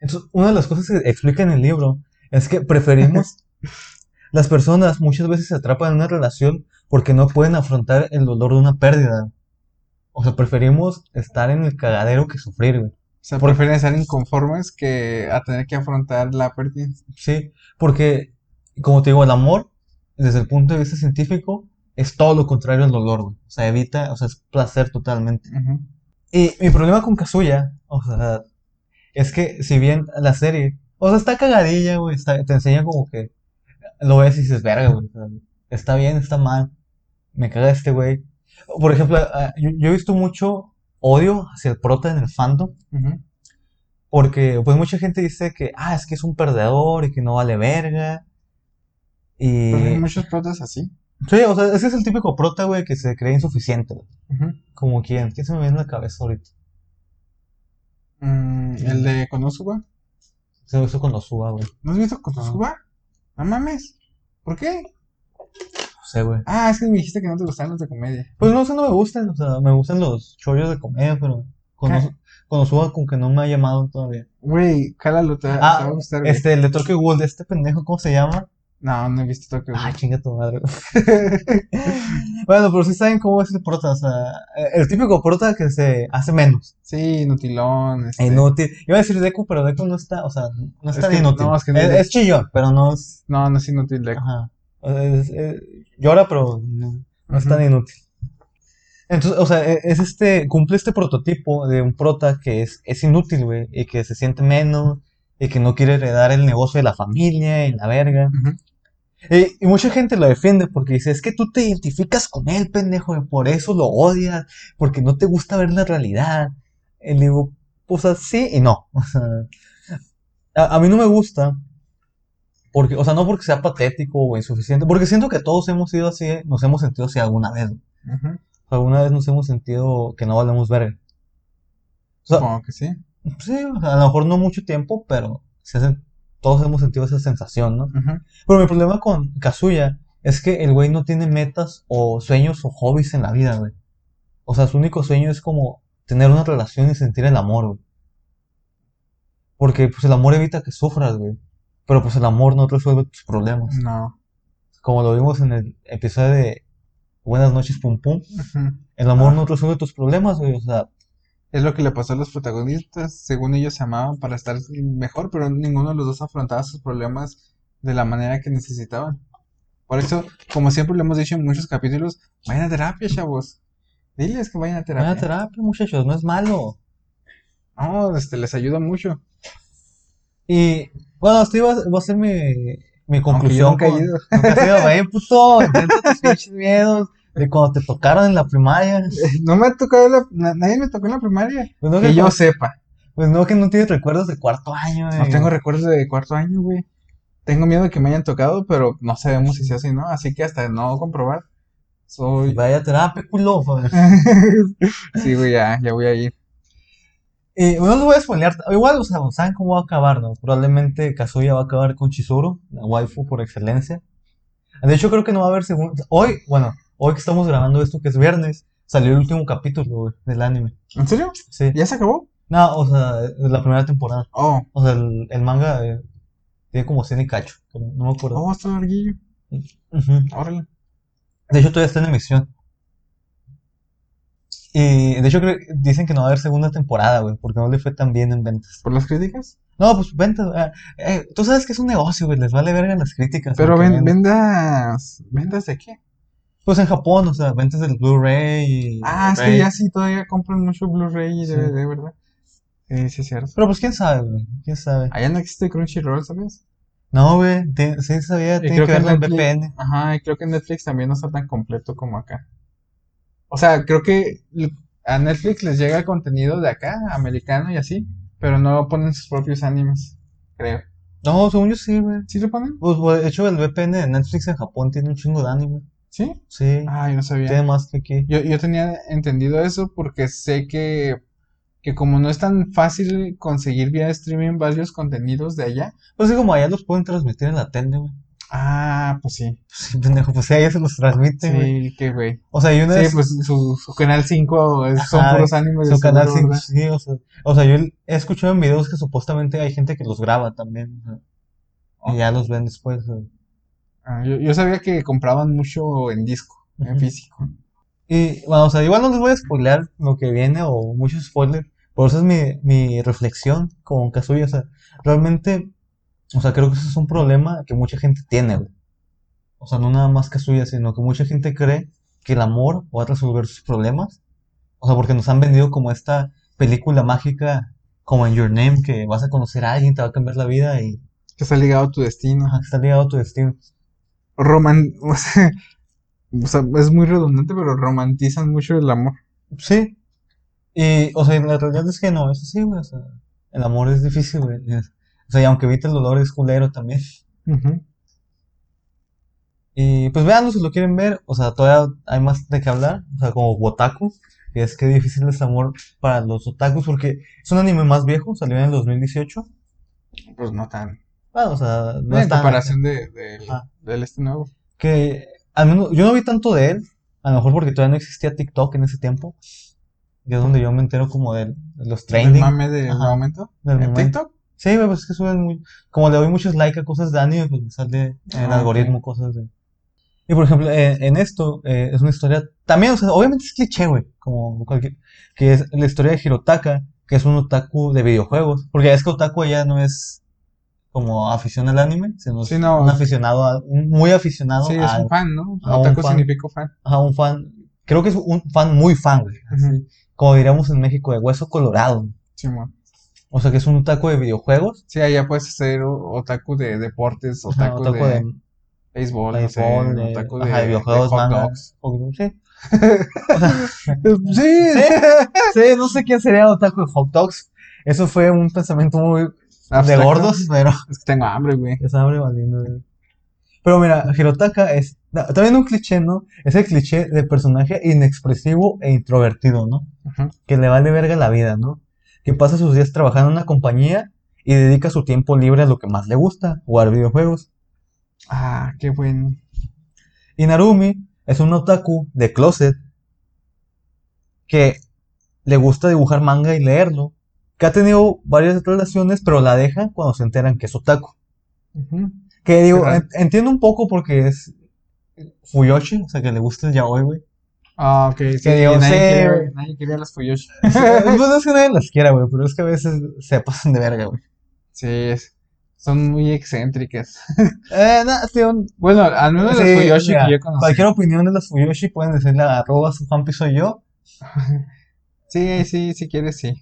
Entonces, una de las cosas que explica en el libro es que preferimos [LAUGHS] las personas muchas veces se atrapan en una relación porque no pueden afrontar el dolor de una pérdida. O sea, preferimos estar en el cagadero que sufrir, güey. O sea, prefieren estar inconformes que a tener que afrontar la pérdida. Sí, porque como te digo, el amor desde el punto de vista científico es todo lo contrario al dolor, güey. O sea, evita, o sea, es placer totalmente. Ujú. Y mi problema con Kazuya, o sea, es que si bien la serie, o sea, está cagadilla, güey, está- te enseña como que lo ves y dices, verga, güey, está bien, está mal, me caga este güey. Por ejemplo, ah, yo, yo he visto mucho odio hacia el prota en el fandom, Ujú. porque pues mucha gente dice que, ah, es que es un perdedor y que no vale verga. Y... Pero hay muchos protas así. Sí, o sea, ese es el típico prota, güey, que se cree insuficiente. Como quien, ¿quién se me viene en la cabeza ahorita? Mm, el de Konosuba. Se lo hizo con los suba, güey. ¿No has visto Konosuba? No mames. ¿Por qué? No sé, güey. Ah, es que me dijiste que no te gustaban los de comedia. Pues no sé, no me gustan, o sea, me gustan los chollos de comedia, pero cuando, ¿Qué? cuando suba como que no me ha llamado todavía. Güey, cálalo, te, te va Ah, a gustar, este, el de Ghoul, de este pendejo, ¿cómo se llama? No, no he visto Tokyo Ah, chinga tu madre. [LAUGHS] bueno, pero sí saben cómo es el prota, o sea, el típico prota que se hace menos. Sí, Nutilón. Este... Inútil. Iba a decir Deku, pero Deku no está, o sea, no es Es que- inútil. no, es que no es, chillón, pero no es, No, no es inútil, Deku. ajá. Llora, pero no, no es tan inútil. Entonces, o sea, e- es este, cumple este prototipo de un prota que es, es inútil, güey, y que se siente menos, y que no quiere heredar el negocio de la familia y la verga. Ujú. Y, y mucha gente lo defiende porque dice, es que tú te identificas con él, pendejo, y por eso lo odias, porque no te gusta ver la realidad. Y le digo, o sea, sí y no. [LAUGHS] O sea, a, a mí no me gusta, porque, o sea, no porque sea patético o insuficiente, porque siento que todos hemos sido así, nos hemos sentido así alguna vez. Ujú. Alguna vez nos hemos sentido que no valemos verga. O sea, Supongo que sí. Sí, a lo mejor no mucho tiempo, pero se hacen- todos hemos sentido esa sensación, ¿no? Pero mi problema con Kazuya es que el güey no tiene metas o sueños o hobbies en la vida, güey. O sea, su único sueño es como tener una relación y sentir el amor, güey. Porque pues el amor evita que sufras, güey. Pero pues el amor no resuelve tus problemas. No. Como lo vimos en el episodio de Buenas noches, pum pum. El amor Ah. no resuelve tus problemas, güey. O sea, Es lo que le pasó a los protagonistas. Según ellos se amaban para estar mejor, pero ninguno de los dos afrontaba sus problemas de la manera que necesitaban. Por eso, como siempre lo hemos dicho en muchos capítulos, vayan a terapia, chavos. Diles que vayan a terapia. vayan a terapia, muchachos, no es malo. No, este, les ayuda mucho. Y bueno, esto iba, a- ser mi, mi Aunque yo conclusión. nunca he con- ido. Nunca [LAUGHS] puto. Enfrenta tus pinches miedos de cuando te tocaron en la primaria. [LAUGHS] No me ha tocado la- na- nadie me tocó en la primaria. Pues no, Que que, yo sepa. pues no, que no tienes recuerdos de cuarto año. No güey. tengo recuerdos de cuarto año, güey. Tengo miedo de que me hayan tocado, pero no sabemos si sea así, ¿no? Así que hasta no comprobar. Soy. Vaya terapia, culo. [LAUGHS] Sí, güey, ya, ya voy a ir. Y no les voy a spoilear. Igual, o sea, saben cómo va a acabar, ¿no? Probablemente Kazuya va a acabar con Chizuru, la waifu por excelencia. De hecho, creo que no va a haber segunda. Hoy, bueno, hoy que estamos grabando esto, que es viernes, salió el último capítulo, güey, del anime. ¿En serio? Sí. ¿Ya se acabó? No, o sea, la primera temporada. Oh, O sea, el, el manga eh, tiene como 100 y cacho, no me acuerdo. oh, está larguillo. Ujú. Órale. De hecho, todavía está en emisión. Y de hecho, creo- dicen que no va a haber segunda temporada, güey, porque no le fue tan bien en ventas. ¿Por las críticas? No, pues ventas, eh, eh, tú sabes que es un negocio, güey, les vale verga las críticas. Pero ven- vendas. ¿Vendas de qué? Pues en Japón, o sea, ventas del Blu-ray y Ah, es que ya sí, todavía compran mucho Blu-ray y Sí. DVD, ¿verdad? Sí, sí, es cierto. Pero pues quién sabe, güey, quién sabe. Allá no existe Crunchyroll, ¿sabes? No, güey, sí sabía, Y tiene creo que que ver con Netflix- VPN. Ajá, y creo que Netflix también no está tan completo como acá. O sea, creo que a Netflix les llega contenido de acá, americano y así, pero no ponen sus propios animes, creo. No, según yo sí, güey. ¿Sí lo ponen? Pues, güey, de hecho, el VPN de Netflix en Japón tiene un chingo de anime. ¿Sí? Sí, Ah, yo no sabía. tiene más que aquí. Yo, yo tenía entendido eso porque sé que, que como no es tan fácil conseguir vía streaming varios contenidos de allá. Pues sí, como allá los pueden transmitir en la tele, güey. Ah, pues sí. Sí, pendejo, pues sí, allá se los transmite, güey. Sí, qué güey. O sea, y una Sí, vez pues su, su canal 5 es- son Ajá, puros animes su canal seguro, sí, ¿verdad? sí, o sea, o sea, yo he escuchado en videos que supuestamente hay gente que los graba también, o sea, y ya los ven después. sea. Ah, yo, yo sabía que compraban mucho en disco, en físico. Y bueno, o sea, igual no les voy a spoilear lo que viene o muchos spoilers, por eso es mi, mi reflexión con Kazuya, o sea, realmente, o sea, creo que eso es un problema que mucha gente tiene, güey. O sea, no nada más Kazuya, sino que mucha gente cree que el amor va a resolver sus problemas. O sea, porque nos han vendido como esta película mágica, como en Your Name, que vas a conocer a alguien, te va a cambiar la vida y Que está ligado a tu destino. ajá, está ligado a tu destino. Roman, [LAUGHS] o sea, o sea, es muy redundante, pero romantizan mucho el amor. Sí. Y, o sea, la realidad es que no, es así, güey. O sea, el amor es difícil, güey. O sea, y aunque evite el dolor, es culero también. Y pues veanlo si lo quieren ver. O sea, todavía hay más de qué hablar. O sea, como Wotaku. Y es que difícil es el amor para los otakus porque es un anime más viejo, salió en el 2018. Pues no tan. Bueno, o sea, no en comparación de, del- Ajá. del este nuevo. que al menos yo no vi tanto de él, a lo mejor porque todavía no existía TikTok en ese tiempo. Y es donde yo me entero como de, de los ¿El trending. mame del Ajá. momento? Del ¿En momento. TikTok? Sí, güey, pues es que suben muy... Como le doy muchos likes a cosas de anime, pues me sale en el Ah, algoritmo cosas de... Y por ejemplo, en, en esto eh, es una historia... También, o sea, obviamente es cliché, güey, como cualquier... Que es la historia de Hirotaka, que es un otaku de videojuegos. Porque es que otaku ya no es como afición al anime, sino es Sí, no. un aficionado, a- un muy aficionado Sí, es a, un fan, ¿no? a Otaku fan. significa fan. a un fan... Creo que es un fan muy fan, güey. Como diríamos en México, de hueso colorado. Simón. O sea, que es un otaku de videojuegos. Sí, allá puedes ser otaku de deportes, Ajá, otaku, otaku de, de béisbol, de, otaku ajá, de videojuegos, hot manga, dogs. [LAUGHS] sí. Sí, Sí, no sé quién sería otaku de hot dogs. Eso fue un pensamiento muy de gordos, pero Es que tengo hambre, güey. es hambre valiendo. güey. Pero mira, Hirotaka es también un cliché, ¿no? Es el cliché de personaje inexpresivo e introvertido, ¿no? Ujú. Que le vale verga la vida, ¿no? Que pasa sus días trabajando en una compañía y dedica su tiempo libre a lo que más le gusta, jugar videojuegos. Ah, qué buen. Y Narumi es un otaku de closet que le gusta dibujar manga y leerlo, que ha tenido varias relaciones, pero la deja cuando se enteran que es otaku. Ujú. Que digo, en- entiendo un poco porque es Fuyoshi, o sea, que le gusta el yaoi, güey. Ah, ok, sí, Que digo, nadie, sí, güey. nadie quería las Fuyoshi. [LAUGHS] pues no es que nadie las quiera, güey, pero es que a veces se pasan de verga, güey. Sí, es- son muy excéntricas. [LAUGHS] Eh, nada, tío, Bueno, al menos las sí, Fuyoshi mira, que yo conocí. cualquier opinión de las Fuyoshi pueden decirle a arroba su fanpi soy yo. [LAUGHS] Sí, sí, si quieres, sí.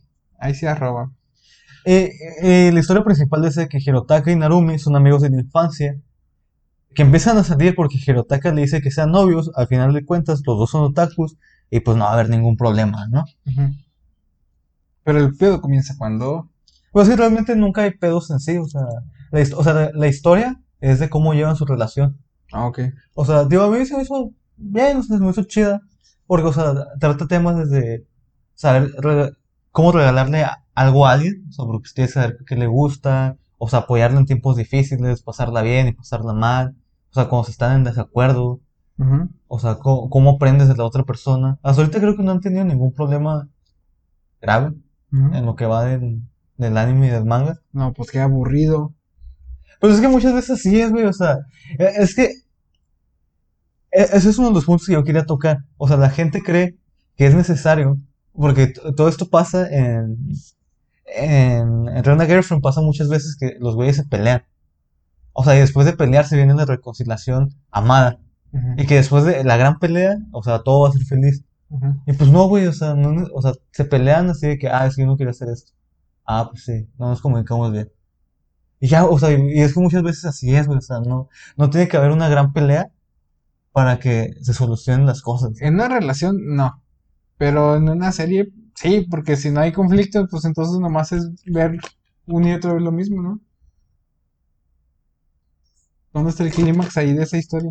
Ahí sí arroba. Eh, eh, la historia principal es de que Hirotaka y Narumi son amigos de la infancia, que empiezan a salir porque Hirotaka le dice que sean novios, al final de cuentas los dos son otakus, y pues no va a haber ningún problema, ¿no? Pero el pedo comienza cuando. Pues sí, realmente nunca hay pedos en sí, o sea, la, o sea, la, la historia es de cómo llevan su relación. Ah, ok. O sea, digo, a mí se me hizo bien, o sea, se me hizo chida, porque, o sea, trata temas desde saber cómo regalarle algo a alguien, o sea, porque que saber qué le gusta, o sea, apoyarla en tiempos difíciles, pasarla bien y pasarla mal, o sea, cuando se están en desacuerdo, O sea, cómo, cómo aprendes de la otra persona. Hasta ahorita creo que no han tenido ningún problema grave en lo que va del, del anime y del manga. No, pues qué aburrido. Pues es que muchas veces así es, güey. O sea, e- es que e- ese es uno de los puntos que yo quería tocar. O sea, la gente cree que es necesario, porque todo esto pasa en, en, en Rent a Girlfriend, pasa muchas veces que los güeyes se pelean. O sea, y después de pelear se viene la reconciliación amada. Y que después de la gran pelea, o sea, todo va a ser feliz. Y pues no, güey, o sea, no, o sea, se pelean así de que, ah, es que yo no quiero hacer esto. Ah, pues sí, no nos comunicamos bien. Y ya, o sea, y es que muchas veces así es, güey, o sea, no, no tiene que haber una gran pelea para que se solucionen las cosas. En una relación, no. Pero en una serie, sí, porque si no hay conflicto, pues entonces nomás es ver una y otra vez lo mismo, ¿no? ¿Dónde está el clímax ahí de esa historia?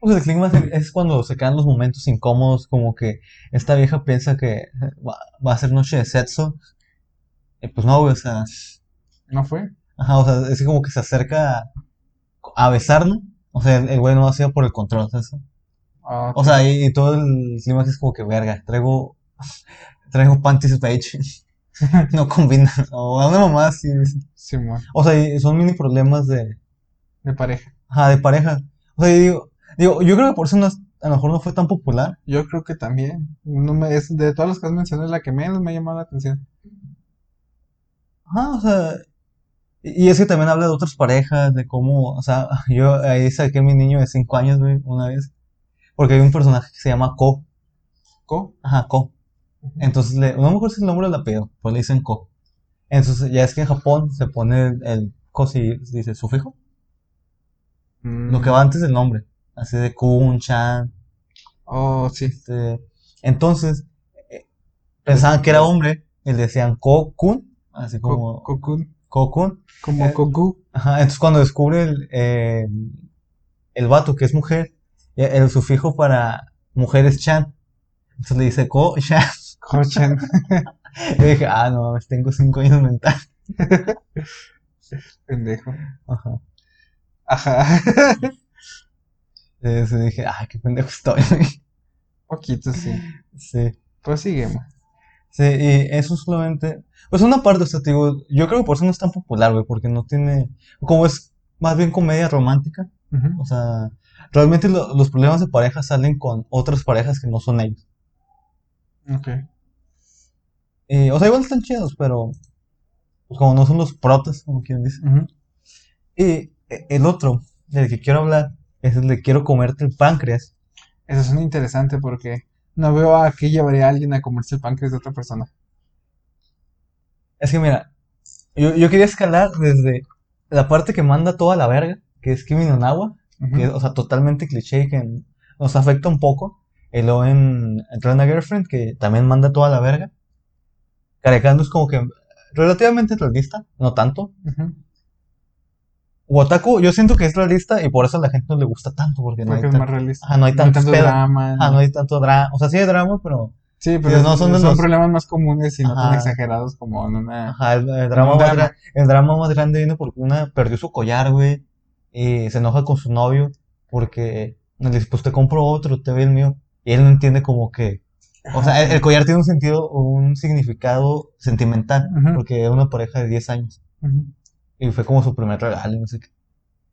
Pues el clima es- cuando se quedan los momentos incómodos, como que esta vieja piensa que va, va a ser noche de sexo. Y pues no, güey, o sea, ¿No fue? ajá, o sea, es como que se acerca a, besarla. O sea, el güey no hacía por el control, ¿sabes? Ah, O sea, y, y todo el clima es como que verga, traigo, [LAUGHS] traigo panties beige, [LAUGHS] no combina, [LAUGHS] o a una mamá así, dice. Simón, o sea, y son mini problemas de, de pareja. ajá, de pareja, o sea, y digo, digo, yo creo que por eso no es- a lo mejor no fue tan popular, Yo creo que también. No me, es, de todas las que has mencionado, es la que menos me ha llamado la atención. ajá, o sea, y, y es que también habla de otras parejas, de cómo, o sea, yo ahí saqué a mi niño de 5 años, güey, una vez, porque hay un personaje que se llama Ko, ¿Co? ajá, Ko, Entonces, le, no me acuerdo si el nombre la pido, pues le dicen Ko. Entonces, ya es que en Japón se pone el, el Ko, si dice sufijo, lo que va antes del nombre, así de Kun, Chan, Mm, Oh, sí. este, entonces, eh, pensaban que era hombre, y le decían Ko-kun, así Co- como Cocoon. Ko-kun, Como Eh, Goku. ajá, entonces cuando descubre el, eh, el vato que es mujer, el sufijo para mujer es Chan, entonces le dice Ko-chan, Kochan. [LAUGHS] [LAUGHS] y dije, ah, no mames, tengo cinco años mental, [LAUGHS] Pendejo. ajá. Ajá. Entonces dije, ay, qué pendejo estoy. Poquito, sí. sí, Pues seguimos. sí, y eso solamente, pues una parte, o sea, te digo, yo creo que por eso no es tan popular, güey, porque no tiene, como es más bien comedia romántica, o sea, realmente lo- los problemas de pareja salen con otras parejas que no son ellos. Ok. Y, o sea, igual están chidos, pero pues, como no son los protas, como quien dice. Y eh, el otro del que quiero hablar es el de quiero comerte el páncreas. Eso suena interesante porque no veo a qué llevaría a alguien a comerse el páncreas de otra persona. Es que mira, yo, yo quería escalar desde la parte que manda toda la verga, que es Kimi no Nawa, Que o sea, totalmente cliché y que nos afecta un poco. Y luego en, en Rent a Girlfriend, que también manda toda la verga. Karekando es como que relativamente realista, no tanto. Ujú. Wataku, yo siento que es realista y por eso a la gente no le gusta tanto, porque no hay, Porque es tan- más realista. ajá, no hay tanto pedos. drama. Ajá, no hay tanto drama. O sea, sí hay drama, pero Sí, pero no son los- problemas más comunes y no tan exagerados como en una... ajá, el, el drama Un más drama. el drama más grande viene porque una perdió su collar, güey, y se enoja con su novio porque le dice, pues te compro otro, te doy el mío. Y él no entiende como que, o sea, el, el collar tiene un sentido, un significado sentimental, porque es una pareja de 10 años. Y fue como su primer regalo, no sé qué.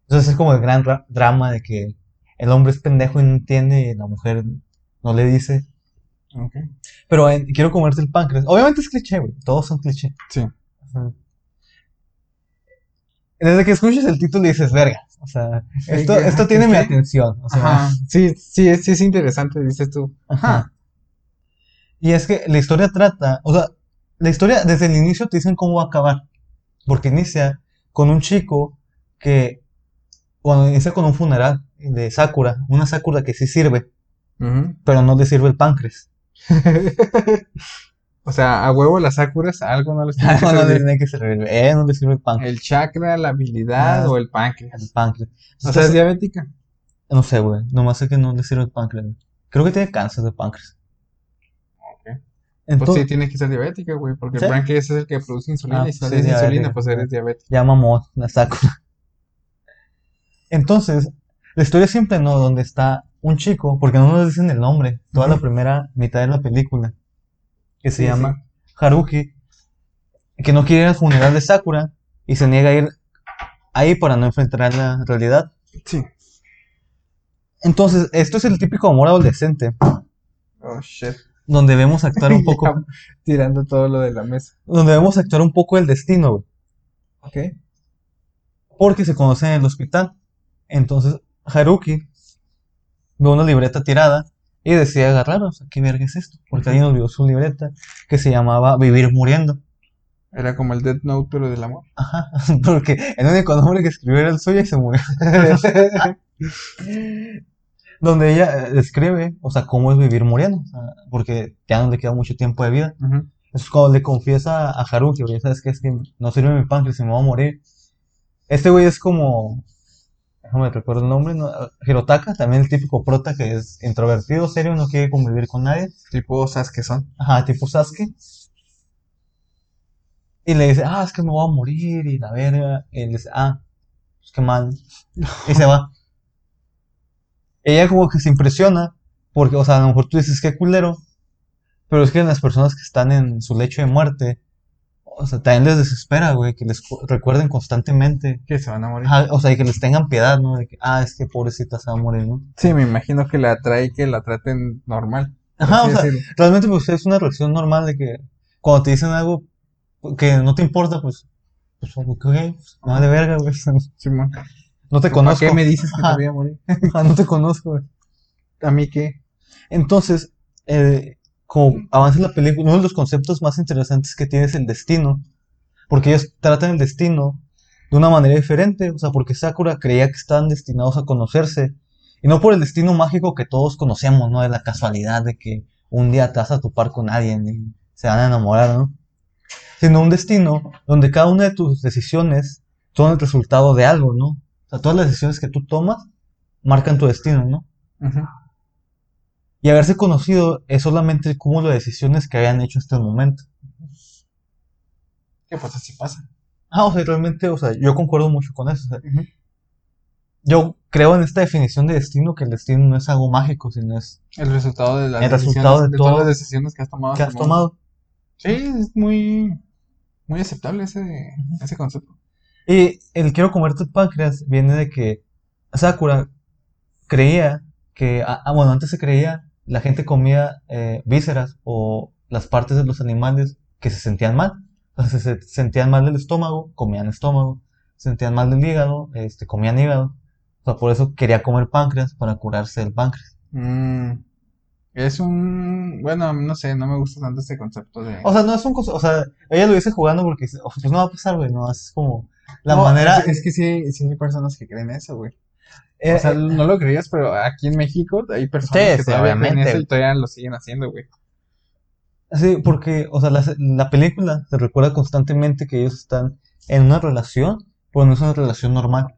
Entonces es como el gran ra- drama de que el hombre es pendejo y no entiende y la mujer no le dice. Ok. Pero eh, quiero comerte el páncreas. Obviamente es cliché, güey. Todos son cliché. Sí. Ajá. Desde que escuches el título dices, verga. O sea, esto, que- esto tiene mi atención. O sea, Ajá. Sí, sí, sí es interesante, dices tú. Ajá. Y es que la historia trata, o sea, la historia desde el inicio te dicen cómo va a acabar. Porque inicia con un chico que, bueno, inicia con un funeral de Sakura, una Sakura que sí sirve, Ujú. pero no le sirve el páncreas. [LAUGHS] O sea, a huevo las Sakuras algo no les [LAUGHS] tiene que no, no le servir. tiene que servir, eh, no sirve el páncreas. El chakra, la habilidad Ah, o el páncreas. El páncreas. O sea, es diabética. no sé, güey, nomás sé que no le sirve el páncreas. Creo que tiene cáncer de páncreas. Ok. Pues Entonces, sí, tiene que ser diabética, güey, porque ¿Sí? el páncreas es el que produce insulina Ah, y si pues no tienes insulina, diabética. pues eres diabético. ya mamó la Sakura. Entonces, La historia es simple, ¿no? Donde está un chico, porque no nos dicen el nombre, toda la primera mitad de la película, que se Sí, llama Haruki, que no quiere ir al funeral de Sakura y se niega a ir ahí para no enfrentar la realidad. Sí. Entonces, esto es el típico amor adolescente, Oh, shit. donde vemos actuar un [LAUGHS] poco, tirando todo lo de la mesa. donde vemos actuar un poco el destino, Ok. porque se conocen en el hospital. Entonces, Haruki ve una libreta tirada y decide agarrar, o sea, ¿qué verga es esto? Porque alguien olvidó su libreta que se llamaba Vivir Muriendo. Era como el Death Note, pero del amor. Ajá, [LAUGHS] porque el único nombre que escribió era el suyo y se murió. [LAUGHS] Donde ella eh, describe, o sea, cómo es vivir muriendo, o sea, porque ya no le queda mucho tiempo de vida. Eso es cuando le confiesa a Haruki, ¿sabes qué? Es que no sirve mi páncreas y me voy a morir. Este güey es como, déjame recuerdo el nombre, ¿no? Hirotaka, también el típico prota que es introvertido, serio, no quiere convivir con nadie. Tipo, ¿sabes qué son? Ajá, tipo Sasuke. Y le dice, ah, es que me voy a morir y la verga. Y él dice, ah, pues qué mal. Y se va. Ella como que se impresiona, porque, o sea, a lo mejor tú dices, qué culero. Pero es que las personas que están en su lecho de muerte, o sea, también les desespera, güey, que les cu- recuerden constantemente. Que se van a morir. Ajá, o sea, y que les tengan piedad, ¿no? De que, ah, es que pobrecita se va a morir, ¿no? Sí, me imagino que la atrae y que la traten normal. Ajá, o sea, decirlo. realmente pues es una reacción normal de que cuando te dicen algo que no te importa, pues, pues ok, pues, no de verga, güey. [LAUGHS] Simón. No te ¿Para conozco. qué me dices que Ajá. te voy a morir? Ajá, no te conozco, güey. ¿A mí qué? Entonces, eh, como avanza la película, uno de los conceptos más interesantes que tiene es el destino, porque ellos tratan el destino de una manera diferente, o sea, porque Sakura creía que estaban destinados a conocerse, y no por el destino mágico que todos conocemos, ¿no? De la casualidad de que un día te vas a topar con alguien y se van a enamorar, ¿no? Sino un destino donde cada una de tus decisiones son el resultado de algo, ¿no? O sea, todas las decisiones que tú tomas marcan tu destino, ¿no? Y haberse conocido es solamente el cúmulo de decisiones que habían hecho hasta el momento. ¿Qué pues así pasa? Ah, o sea, realmente, o sea, yo concuerdo mucho con eso. o sea, Ujú. yo creo en esta definición de destino que el destino no es algo mágico, sino es El resultado de las El decisiones, resultado de todas las decisiones que has tomado. que has tomado. Sí, es muy, muy aceptable ese, ese concepto. Y el quiero comerte el páncreas viene de que Sakura creía que, ah, ah, bueno, antes se creía, la gente comía eh, vísceras o las partes de los animales que se sentían mal. Entonces se sentían mal del estómago, comían estómago. Se sentían mal del hígado, este, comían hígado. O sea, por eso quería comer páncreas para curarse del páncreas. Mm, es un, bueno, no sé, no me gusta tanto este concepto de... O sea, no es un o sea, ella lo dice jugando porque dice, "Oh, pues no va a pasar, güey, no, es como la No, manera, Es, es que sí, sí hay personas que creen eso, güey. Eh, O sea, eh, no lo creías, pero aquí en México hay personas Sí, que sí, todavía obviamente. eso y todavía lo siguen haciendo, güey. Sí, porque, o sea, la, la película te recuerda constantemente que ellos están en una relación, pero no es una relación normal.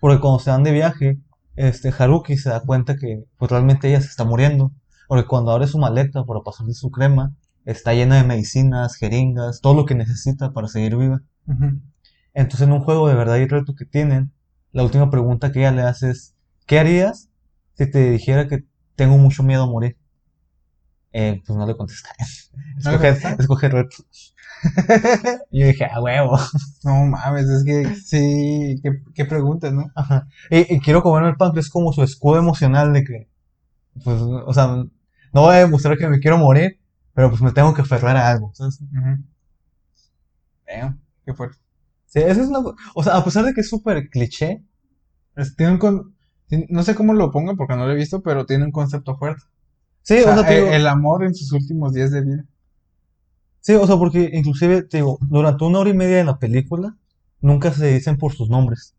Porque cuando se van de viaje, este, Haruki se da cuenta que pues, realmente ella se está muriendo. Porque cuando abre su maleta para pasarle su crema, está llena de medicinas, jeringas, todo lo que necesita para seguir viva. Entonces, en un juego de verdad y reto que tienen, la última pregunta que ella le hace es, ¿qué harías si te dijera que tengo mucho miedo a morir? Eh, pues no le contesta. [LAUGHS] ¿No le Escoge, contesta? escoge reto. [LAUGHS] y yo dije, a huevo. [LAUGHS] No mames, es que sí, qué, qué preguntas, ¿no? Ajá. Y, y quiero comerme el páncreas como su escudo emocional de que, pues, o sea, no voy a demostrar que me quiero morir, pero pues me tengo que aferrar a algo. ¿sabes? Ujú. Damn, qué fuerte. Sí, eso es una, o sea, a pesar de que es súper cliché, Es- tiene un con- no sé cómo lo ponga porque no lo he visto, pero tiene un concepto fuerte. sí, O sea, o sea, te digo, el, amor en sus últimos días de vida. Sí, o sea, porque inclusive, te digo, durante una hora y media de la película, nunca se dicen por sus nombres.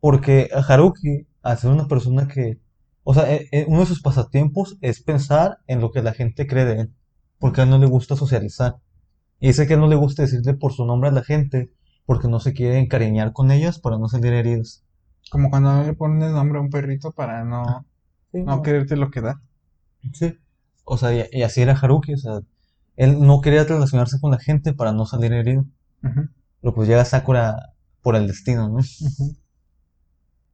Porque Haruki, al ser una persona que, o sea, eh, eh, uno de sus pasatiempos es pensar en lo que la gente cree de él, porque a él no le gusta socializar. Y dice que no le gusta decirle por su nombre a la gente, porque no se quiere encariñar con ellas para no salir heridos. Como cuando no le pones nombre a un perrito para no, Sí, no no. quererte lo que da. Sí. O sea, y, y así era Haruki, o sea, él no quería relacionarse con la gente para no salir herido. Pero pues llega Sakura por el destino, ¿no? [LAUGHS]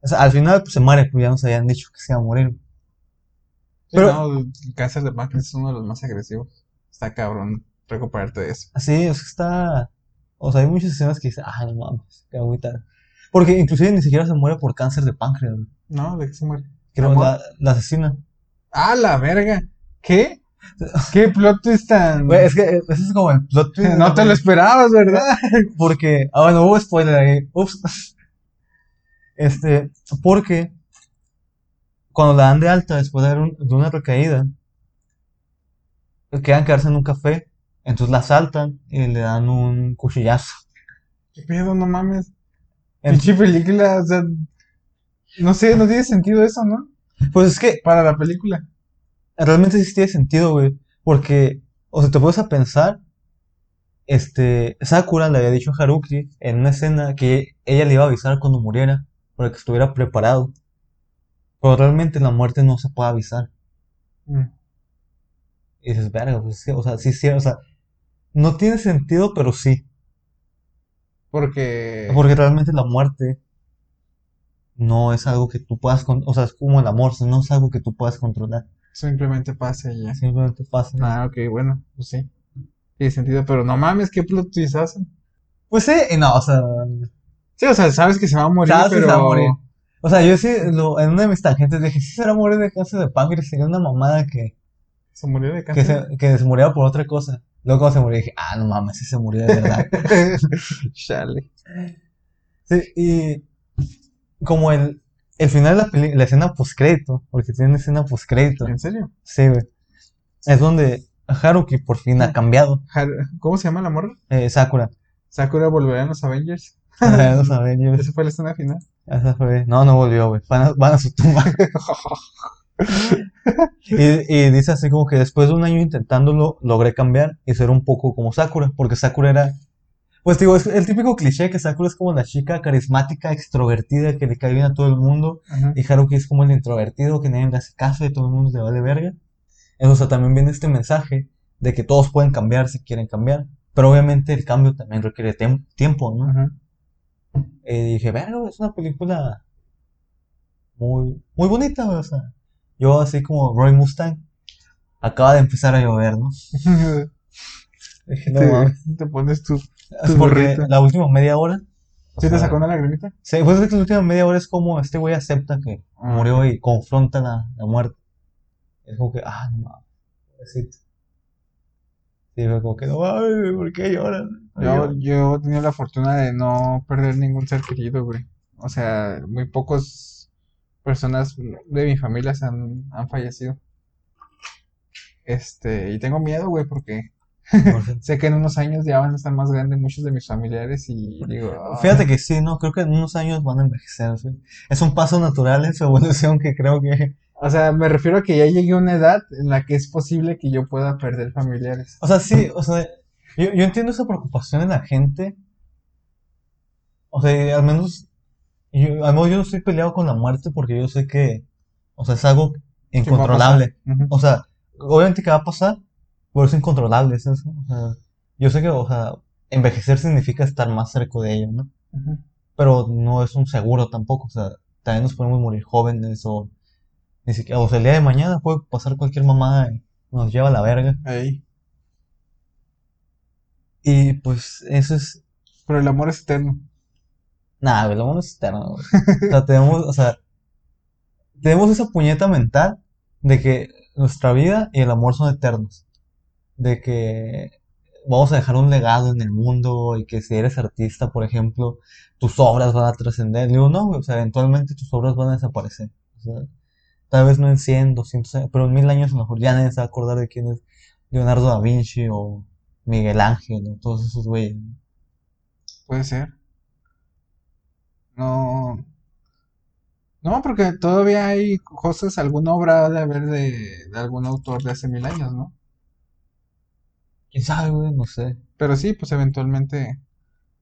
O sea, al final pues, se muere, pues ya nos habían dicho que se iba a morir. Pero- no, el cáncer de páncreas es uno de los más agresivos. Está cabrón recuperarte de eso. Así, es que está. O sea, hay muchas escenas que dicen, ay, no mames, qué agüita. Porque inclusive ni siquiera se muere por cáncer de páncreas, güey. No, ¿de qué se muere? Creo Amor. la, la asesina. ¡Ah, la verga! ¿Qué? [LAUGHS] ¿Qué plot twist tan...? Güey, es que ese es como el plot twist. no la te lo esperabas, ¿verdad? [LAUGHS] Porque, ah, bueno, hubo spoiler ahí. Ups. Este, porque cuando la dan de alta después de, un- de una recaída, quedan quedarse en un café, entonces la saltan y le dan un cuchillazo. ¿Qué pedo? No mames. En- Pinche película, o sea... No sé, no tiene sentido eso, ¿no? pues es que Para la película. realmente sí tiene sentido, güey. Porque, o sea, te puedes a pensar, este, Sakura le había dicho a Haruki en una escena que ella le iba a avisar cuando muriera, para que estuviera preparado. Pero realmente la muerte no se puede avisar. Mm. Y dices, verga, pues sí, o sea, sí, sí, o sea, no tiene sentido, pero sí. Porque... Porque realmente la muerte no es algo que tú puedas, con- o sea, es como el amor, no es algo que tú puedas controlar. Simplemente pasa y ya. Simplemente pasa. Ah, ok, bueno, pues sí. Tiene sentido, pero no mames, ¿qué plot twist hacen? Pues sí, y no, o sea, Sí, o sea, sabes que se va a morir, Sabes que pero... se va a morir. o sea, yo sí, lo- en una de mis tangentes dije, si será morir de cáncer de páncreas, sería una mamada que, Se murió de que cáncer. se, que se muriera por otra cosa. Luego se murió dije, ah, no mames, sí se murió de verdad. [LAUGHS] Chale. Sí, y como el, el final de la peli- la escena postcrédito, porque tiene una escena postcrédito. ¿En serio? Sí, güey. Es donde Haruki por fin ha cambiado. ¿Cómo se llama la morra? Eh, Sakura. ¿Sakura volverá en los Avengers? No saben, yo- Esa fue la escena final. esa fue- No, no volvió, güey. Van a, van a su tumba. [LAUGHS] [LAUGHS] Y, y dice así como que después de un año intentándolo, logré cambiar y ser un poco como Sakura, porque Sakura era, pues digo, es el típico cliché que Sakura es como la chica carismática, extrovertida, que le cae bien a todo el mundo, Ajá. y Haruki es como el introvertido, que nadie le hace caso y todo el mundo le vale verga. Entonces también viene este mensaje de que todos pueden cambiar si quieren cambiar, pero obviamente el cambio también requiere tiempo, ¿no? Ajá. Y dije, verga, es una película muy, muy bonita, o sea. Yo así como Roy Mustang, acaba de empezar a llover, ¿no? [LAUGHS] Dije, no mames. te, te pones tu... Porque la última media hora. ¿Sí te sacó una lagrimita? Sí, pues es que la última media hora es como este güey acepta que Ah. murió y confronta la, la muerte. Es como que, ah, no mames. Sí, fue como que, no mames, ¿por qué lloran? No Yo, lloran". yo he tenido la fortuna de no perder ningún ser querido, güey. O sea, muy pocos personas de mi familia se han, han fallecido. Este, y tengo miedo, güey, porque [LAUGHS] sé que en unos años ya van a estar más grandes muchos de mis familiares y digo, "Ah". Fíjate que sí, no, creo que en unos años van a envejecer, sí. Es un paso natural en su evolución que creo que, o sea, me refiero a que ya llegué a una edad en la que es posible que yo pueda perder familiares. o sea, sí, o sea, yo, yo entiendo esa preocupación en la gente. O sea, al menos, yo, al menos yo no estoy peleado con la muerte porque yo sé que, o sea, es algo ¿Qué va a incontrolable. O sea, obviamente que va a pasar, pero es incontrolable, es eso. O sea, yo sé que, o sea, envejecer significa estar más cerca de ello, ¿no? Pero no es un seguro tampoco, o sea, también nos podemos morir jóvenes o ni siquiera, o sea, el día de mañana puede pasar cualquier mamada y nos lleva a la verga. Ahí. Y pues eso es, Pero el amor es eterno. Nada, güey, lo eterno, güey. O sea, tenemos, o sea, tenemos esa puñeta mental de que nuestra vida y el amor son eternos. De que vamos a dejar un legado en el mundo y que si eres artista, por ejemplo, tus obras van a trascender. Digo, no, güey, o sea, eventualmente tus obras van a desaparecer. O sea, tal vez no en 100, 200 años, pero en mil años a lo mejor ya nadie se va a acordar de quién es Leonardo da Vinci o Miguel Ángel o todos esos güeyes. Puede ser. No. No, porque todavía hay cosas, alguna obra ha de haber de, de algún autor de hace mil años, ¿no? ¿Quién sabe, güey? No sé. Pero sí, pues eventualmente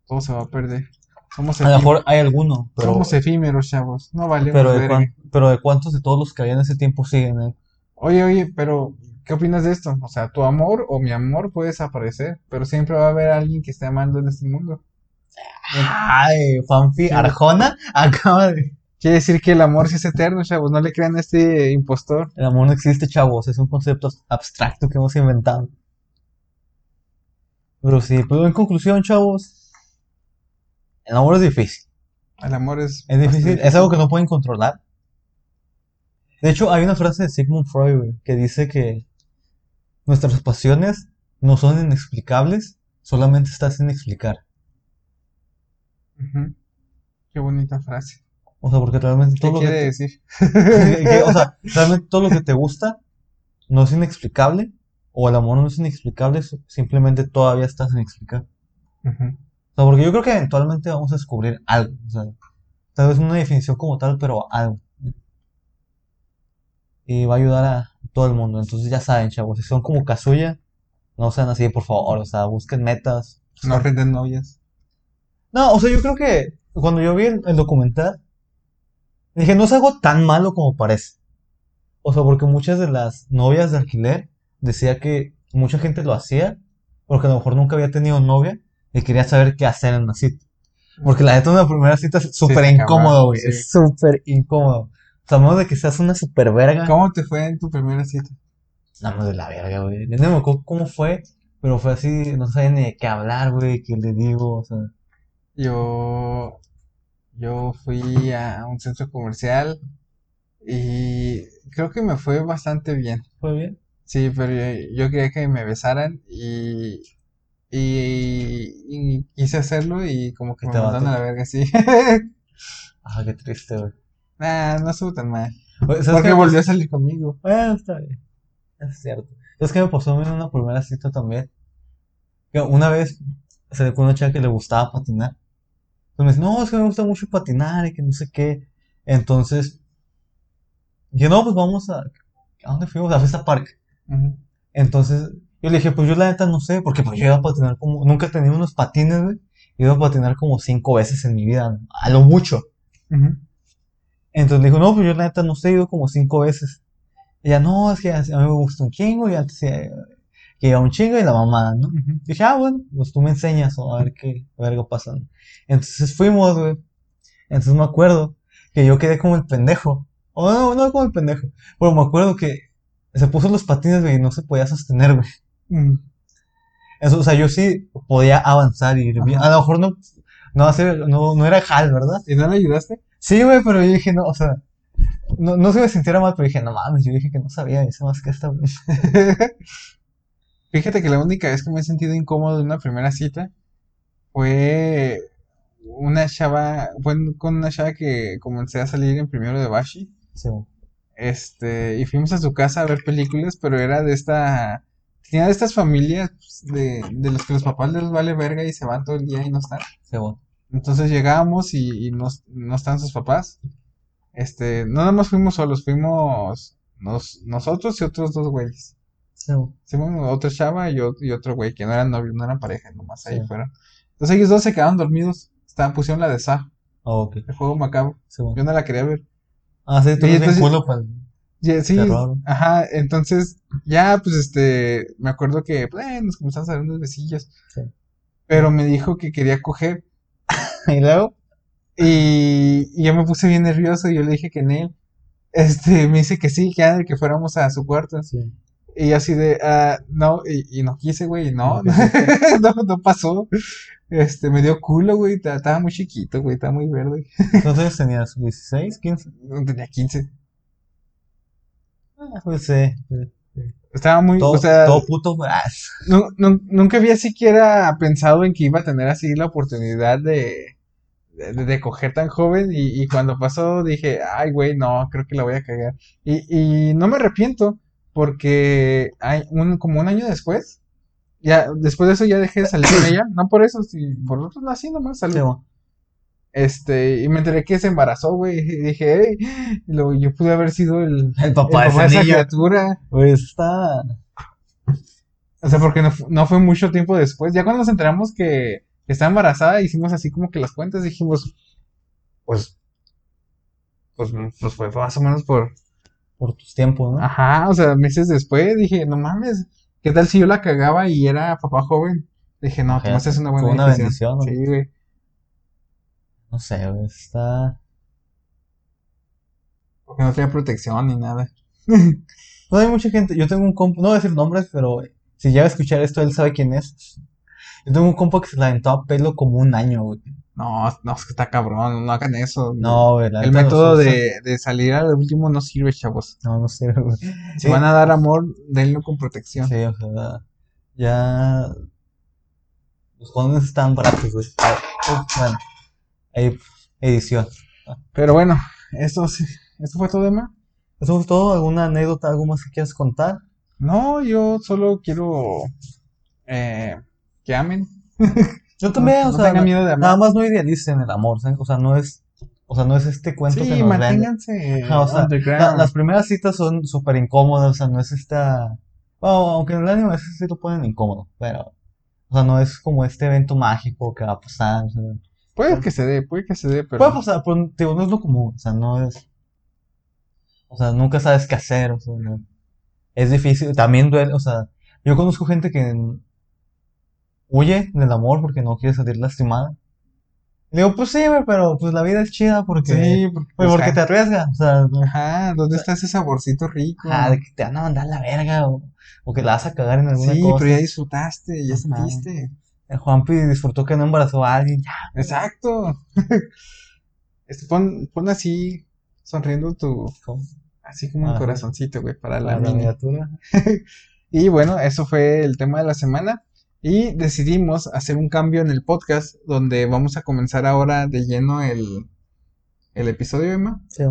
todo se va a perder. Somos A lo mejor hay alguno, pero, somos efímeros, chavos. No valemos pero, de pero de cuántos de todos los que había en ese tiempo siguen, eh? Oye, oye, pero ¿qué opinas de esto? O sea, tu amor o mi amor puede desaparecer, pero siempre va a haber alguien que esté amando en este mundo. Ay, Fanfi Sí. Arjona [LAUGHS] acaba de. Quiere decir que el amor sí es eterno, chavos. No le crean a este impostor. El amor no existe, chavos. Es un concepto abstracto que hemos inventado. Pero sí, pero en conclusión, chavos, el amor es difícil. El amor es. Es difícil, es algo que no pueden controlar. De hecho, hay una frase de Sigmund Freud que dice que nuestras pasiones no son inexplicables, solamente están sin explicar. Qué bonita frase. O sea, porque realmente ¿Qué todo lo que te- decir? [LAUGHS] que- o sea, realmente todo lo que te gusta no es inexplicable, o el amor no es inexplicable, simplemente todavía estás sin explicar. Ujú. O sea, porque yo creo que eventualmente vamos a descubrir algo, o sea, tal vez una definición como tal, pero algo. Y va a ayudar a todo el mundo. Entonces ya saben, chavos, si son como Kazuya, no sean así, por favor, o sea, busquen metas. No rinden novias. No, o sea, yo creo que cuando yo vi el, el documental, dije, no es algo tan malo como parece. O sea, porque muchas de las novias de alquiler decía que mucha gente lo hacía porque a lo mejor nunca había tenido novia y quería saber qué hacer en una cita. Porque la neta una primera cita es súper incómodo, güey. sí. Es súper incómodo. O sea, a menos de que seas una súper verga. ¿Cómo te fue en tu primera cita? Nada de la verga, güey. No me acuerdo cómo fue, pero fue así, no sabía ni de qué hablar, güey, qué le digo, o sea. Yo, yo fui a un centro comercial y creo que me fue bastante bien. ¿Fue bien? Sí, pero yo, yo quería que me besaran y, y, y quise hacerlo y como que Y me te mandaron a la verga, sí. [LAUGHS] Ah, qué triste, güey. Nah, no estuvo tan mal. Oye, ¿sabes Porque volvió a salir conmigo. Bueno, está bien. Es cierto. ¿Sabes qué me pasó en una primera cita también? Que una vez se le una chica que le gustaba patinar. Entonces me dice, no, es que me gusta mucho patinar y que no sé qué. Entonces, dije, no, pues vamos a... ¿A dónde fuimos? A Fiesta Park. Entonces, yo le dije, pues yo la neta no sé, porque pues yo iba a patinar como... Nunca he tenido unos patines, güey. Iba a patinar como cinco veces en mi vida, a lo mucho. Entonces le dijo, no, pues yo la neta no sé, he ido como cinco veces. Ella, no, es que a mí me gusta un chingo y antes eh, que iba un chingo y la mamá, ¿no? Ujú. Dije, ah, bueno, pues tú me enseñas o a ver qué verga pasa. ¿no? Entonces fuimos, güey. Entonces me acuerdo que yo quedé como el pendejo. O no, no como el pendejo. Pero me acuerdo que se puso los patines, güey, y no se podía sostener, güey. Ujú. Eso, o sea, yo sí podía avanzar y ir bien. Ajá. A lo mejor no, no, hacer, no, no era Hal, ¿verdad? ¿Y no le ayudaste? Sí, güey, pero yo dije, no, o sea, no, no se me sintiera mal, pero dije, no mames, yo dije que no sabía, hice más que esta, [LAUGHS] güey. Fíjate que la única vez que me he sentido incómodo en una primera cita fue una chava, fue con una chava que comencé a salir en primero de Bashi. Sí. Este, y fuimos a su casa a ver películas, pero era de esta, tenía de estas familias pues, de, de los que los papás les vale verga y se van todo el día y no están. sí, güey. Entonces llegamos y, y no, no están sus papás. Este, no nada más fuimos solos, fuimos nos, nosotros y otros dos güeyes. Sí, bueno, otra chava y, y otro güey, que no eran novios, no eran pareja, nomás ahí Sí. fueron. Entonces ellos dos se quedaron dormidos, estaban, pusieron la de Sa, Ah, el juego macabro. sí, güey. Yo no la quería ver. Ah, sí, tú Y entonces- culo para Ya, sí, terror. ajá, entonces ya, pues este, me acuerdo que pues, eh, nos comenzamos a dar unos besillos. Sí. Pero me dijo que quería coger [LAUGHS] Y luego, y, y yo me puse bien nervioso y yo le dije que en él. Este, me dice que sí, que, ah, que fuéramos a su cuarto. sí. Y así de, ah, no, y, y no quise, güey, y no, No [LAUGHS] no, no pasó. Este, me dio culo, güey, ta- estaba muy chiquito, güey, estaba muy verde. ¿Cuántos años tenías? ¿16? ¿15? No Tenía 15. Ah, pues sí. Estaba muy, Todo, o sea, todo puto. ah, nu- nu- nunca había siquiera pensado en que iba a tener así la oportunidad de, de, de coger tan joven y, y cuando pasó dije, ay, güey, no, creo que la voy a cagar. Y, y no me arrepiento porque hay un, como un año después, ya, después de eso ya dejé de salir con ella, no por eso, sí, por otros, no, así nomás, sí, güey. Este, y me enteré que se embarazó, güey, y dije, hey, y luego yo pude haber sido el, [LAUGHS] El papá de papá de ese esa niño. criatura. Eso está. O sea, porque no, no fue mucho tiempo después. Ya cuando nos enteramos que estaba embarazada, hicimos así como que las cuentas, dijimos, pues, pues, pues fue más o menos por, Por tus tiempos, ¿no? ajá, o sea, meses después, dije, no mames, ¿qué tal si yo la cagaba y era papá joven? Dije, no, Imagínate, tomaste una buena una bendición, ¿no? Sí, güey. No sé, güey, está. Porque no tenía protección ni nada. [LAUGHS] No hay mucha gente. Yo tengo un compa, no voy a decir nombres, pero si llega a escuchar esto, él sabe quién es. Yo tengo un compa que se la aventó a pelo como un año, güey. No, no, es que está cabrón, no hagan eso. No, güey. El método de, de salir al último no sirve, chavos. No, no sé, güey. Si van a dar amor, denlo con protección. Sí, o sea, ya. Los jóvenes están baratos, güey. Ah, Bueno, ahí, edición. Pero bueno, eso sí, esto fue todo, Emma. ¿Eso fue todo? ¿Alguna anécdota, algo más que quieras contar? No, yo solo quiero eh, que amen. [LAUGHS] Yo también, no, o no sea, tengan miedo de amar. nada más no idealicen el amor. O sea, no es, o sea, no es este cuento que Sí, nos venden. manténganse Ajá, o sea, underground. La- las primeras citas son súper incómodas, o sea, no es esta... Bueno, aunque en el anime a veces sí lo ponen incómodo, pero... O sea, no es como este evento mágico que va a pasar, o sea, Puede que se dé, puede que se dé, pero Puede pasar, pero digo, no es lo común, o sea, no es... O sea, nunca sabes qué hacer, o sea, no- es difícil, también duele, o sea, yo conozco gente que huye del amor porque no quiere salir lastimada. Le digo, pues sí, pero pues la vida es chida porque... sí, porque, Pues porque ajá, te arriesgas, o sea, no- ajá, ¿dónde está ese saborcito rico? Ah, de que te van a mandar la verga o, o que la vas a cagar en alguna sí, cosa. pero ya disfrutaste, ya Ajá. sentiste. El Juanpi disfrutó que no embarazó a alguien. Ya, Exacto. [LAUGHS] Este, pon, pon así, sonriendo tu, así como un Ajá. corazoncito, güey, para la la, la mini. miniatura. [LAUGHS] Y bueno, eso fue el tema de la semana. Y decidimos hacer un cambio en el podcast donde vamos a comenzar ahora de lleno el, el episodio, Emma. Sí,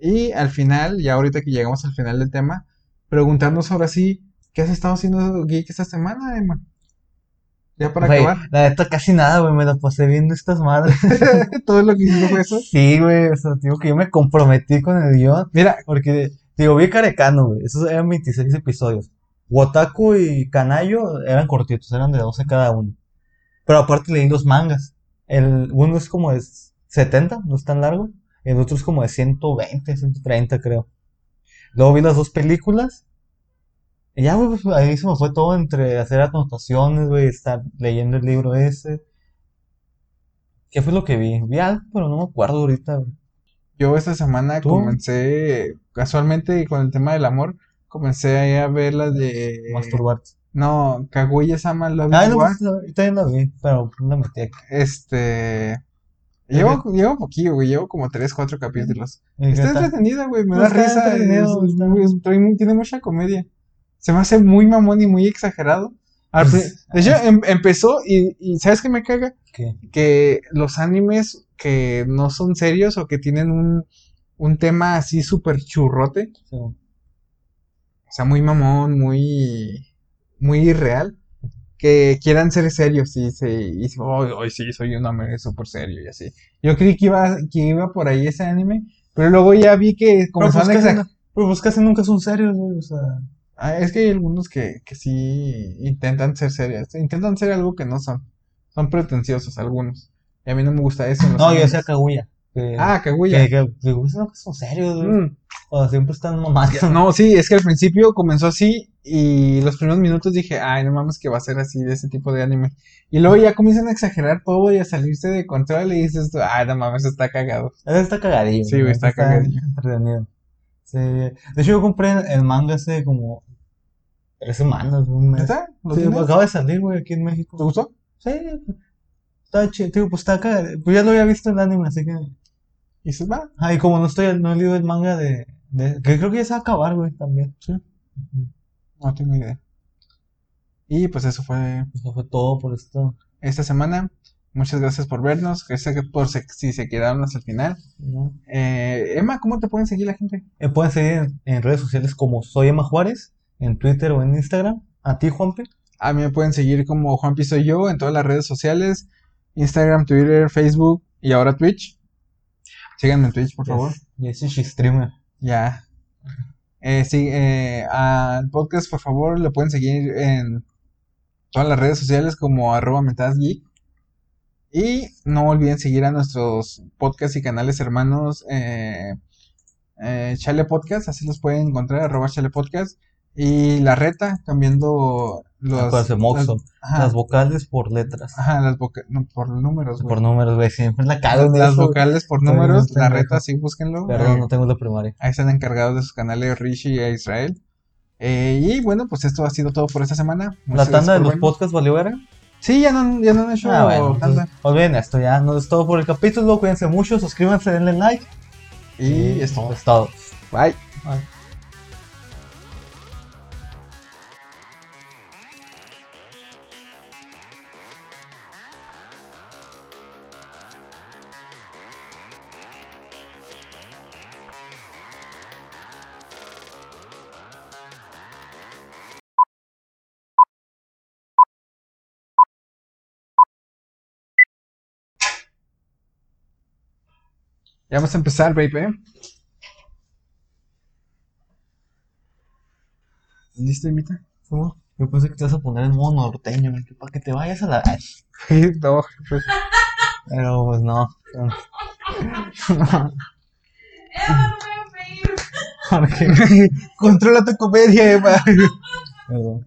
Y al final, ya ahorita que llegamos al final del tema, preguntarnos ahora sí, ¿qué has estado haciendo geek esta semana, Emma? Ya para Güey, acabar. la neta casi nada, güey, me la pasé viendo estas madres. [LAUGHS] Todo lo que hicimos fue eso. Sí, güey, o sea, digo que yo me comprometí con el guion. Mira, Porque, digo, vi Carecano, güey, esos eran 26 episodios. Wotaku y Kanayo eran cortitos, eran de 12 cada uno. Pero aparte leí los mangas. El uno es como de 70, no es tan largo. El otro es como de 120, 130, creo. Luego vi las dos películas. Y ya, güey, pues ahí se me fue todo entre hacer anotaciones, güey, estar leyendo el libro ese. ¿Qué fue lo que vi? Vi algo, pero no me acuerdo ahorita, güey. yo esta semana ¿Tú? comencé, casualmente con el tema del amor, comencé a ver la de... Masturbarte. No, Kaguya-sama Love Ay, is no, también la vi, pero no metí aquí. Este... Llevo, llevo poquillo, güey, llevo como 3, 4 capítulos. ¿Y qué Está entretenida, güey, me da risa. tiene mucha comedia. Se me hace muy mamón y muy exagerado. Pues, de hecho, em- empezó y, ¿sabes qué me caga? ¿Qué? Que los animes que no son serios o que tienen un, un tema así súper churrote, sea, muy mamón, muy, muy irreal, que quieran ser serios y se, y se- "Ay, ay, sí, soy un hombre súper serio y así. Yo creí que iba, que iba por ahí ese anime, pero luego ya vi que comenzaron pues, a casi, exag- pero pues nunca son serios, güey, o sea. Ah, es que hay algunos que, que sí intentan ser serios, intentan ser algo que no son. Son pretenciosos algunos. Y a mí no me gusta eso No, yo decía Kaguya. Que, Ah, Kaguya. que, que, digo, "Pues, no, que son serios, güey. Mm. O sea, siempre están mamando. [LAUGHS] No, sí, es que al principio comenzó así y los primeros minutos dije, ay, no mames que va a ser así de ese tipo de anime. Y luego ya comienzan a exagerar todo y a salirse de control y dices, ay, no mames, está cagado. Está cagadillo. Sí, güey, está cagadillo. entretenido. Sí. De hecho, yo compré el manga hace como tres semanas, un mes. ¿Está? ¿Lo Sí, acaba de salir, güey, aquí en México. ¿Te gustó? Sí, está chido, digo, pues está cagado. Pues ya lo había visto el anime, así que. Y dices, va. Ah, y como no estoy, no he leído el manga de, de- que creo que ya se va a acabar, güey, también. Sí. No tengo idea. Y pues eso fue Eso fue todo por esto. esta semana. Muchas gracias por vernos. Gracias por se- si se quedaron hasta el final. ¿no? Eh, Emma, ¿cómo te pueden seguir la gente? Me pueden seguir en, en redes sociales como Soy Emma Juárez, en Twitter o en Instagram. A ti, Juanpe. A mí me pueden seguir como Juan Soy Yo en todas las redes sociales. Instagram, Twitter, Facebook y ahora Twitch. Síganme en Twitch, por favor. Yo soy streamer. Ya. Eh, sí, eh, al podcast, por favor, lo pueden seguir en todas las redes sociales como arroba metazgeek. Y no olviden seguir a nuestros podcasts y canales hermanos eh, eh, Chale Podcast, así los pueden encontrar, arroba Chale Podcast. Y La Reta, cambiando Los, Moxo. las- ajá, Las vocales por letras. ajá, las voca- no, por números, güey. Por números, güey. Siempre la cago Las eso. vocales por bien números, la reta, sí, búsquenlo. Perdón, Eh, no tengo la primaria. Ahí están encargados de sus canales Rishi e Israel. Eh, y bueno, pues esto ha sido todo por esta semana. ¿La Muchas tanda de los podcasts valió verga? Sí, ya no, han- ya no han hecho Ah, bueno. tanda. entonces, olviden esto ya. No es todo por el capítulo. Cuídense mucho. Suscríbanse, denle like. Y esto. es todo. Bye. Bye. Ya vamos a empezar, baby. ¿Listo, Imita? ¿Cómo? Yo pensé que te ibas a poner en modo norteño, que para que te vayas a la. No, pues, Pero pues no. Porque. [LAUGHS] Controla tu comedia, Emma. [LAUGHS] Perdón.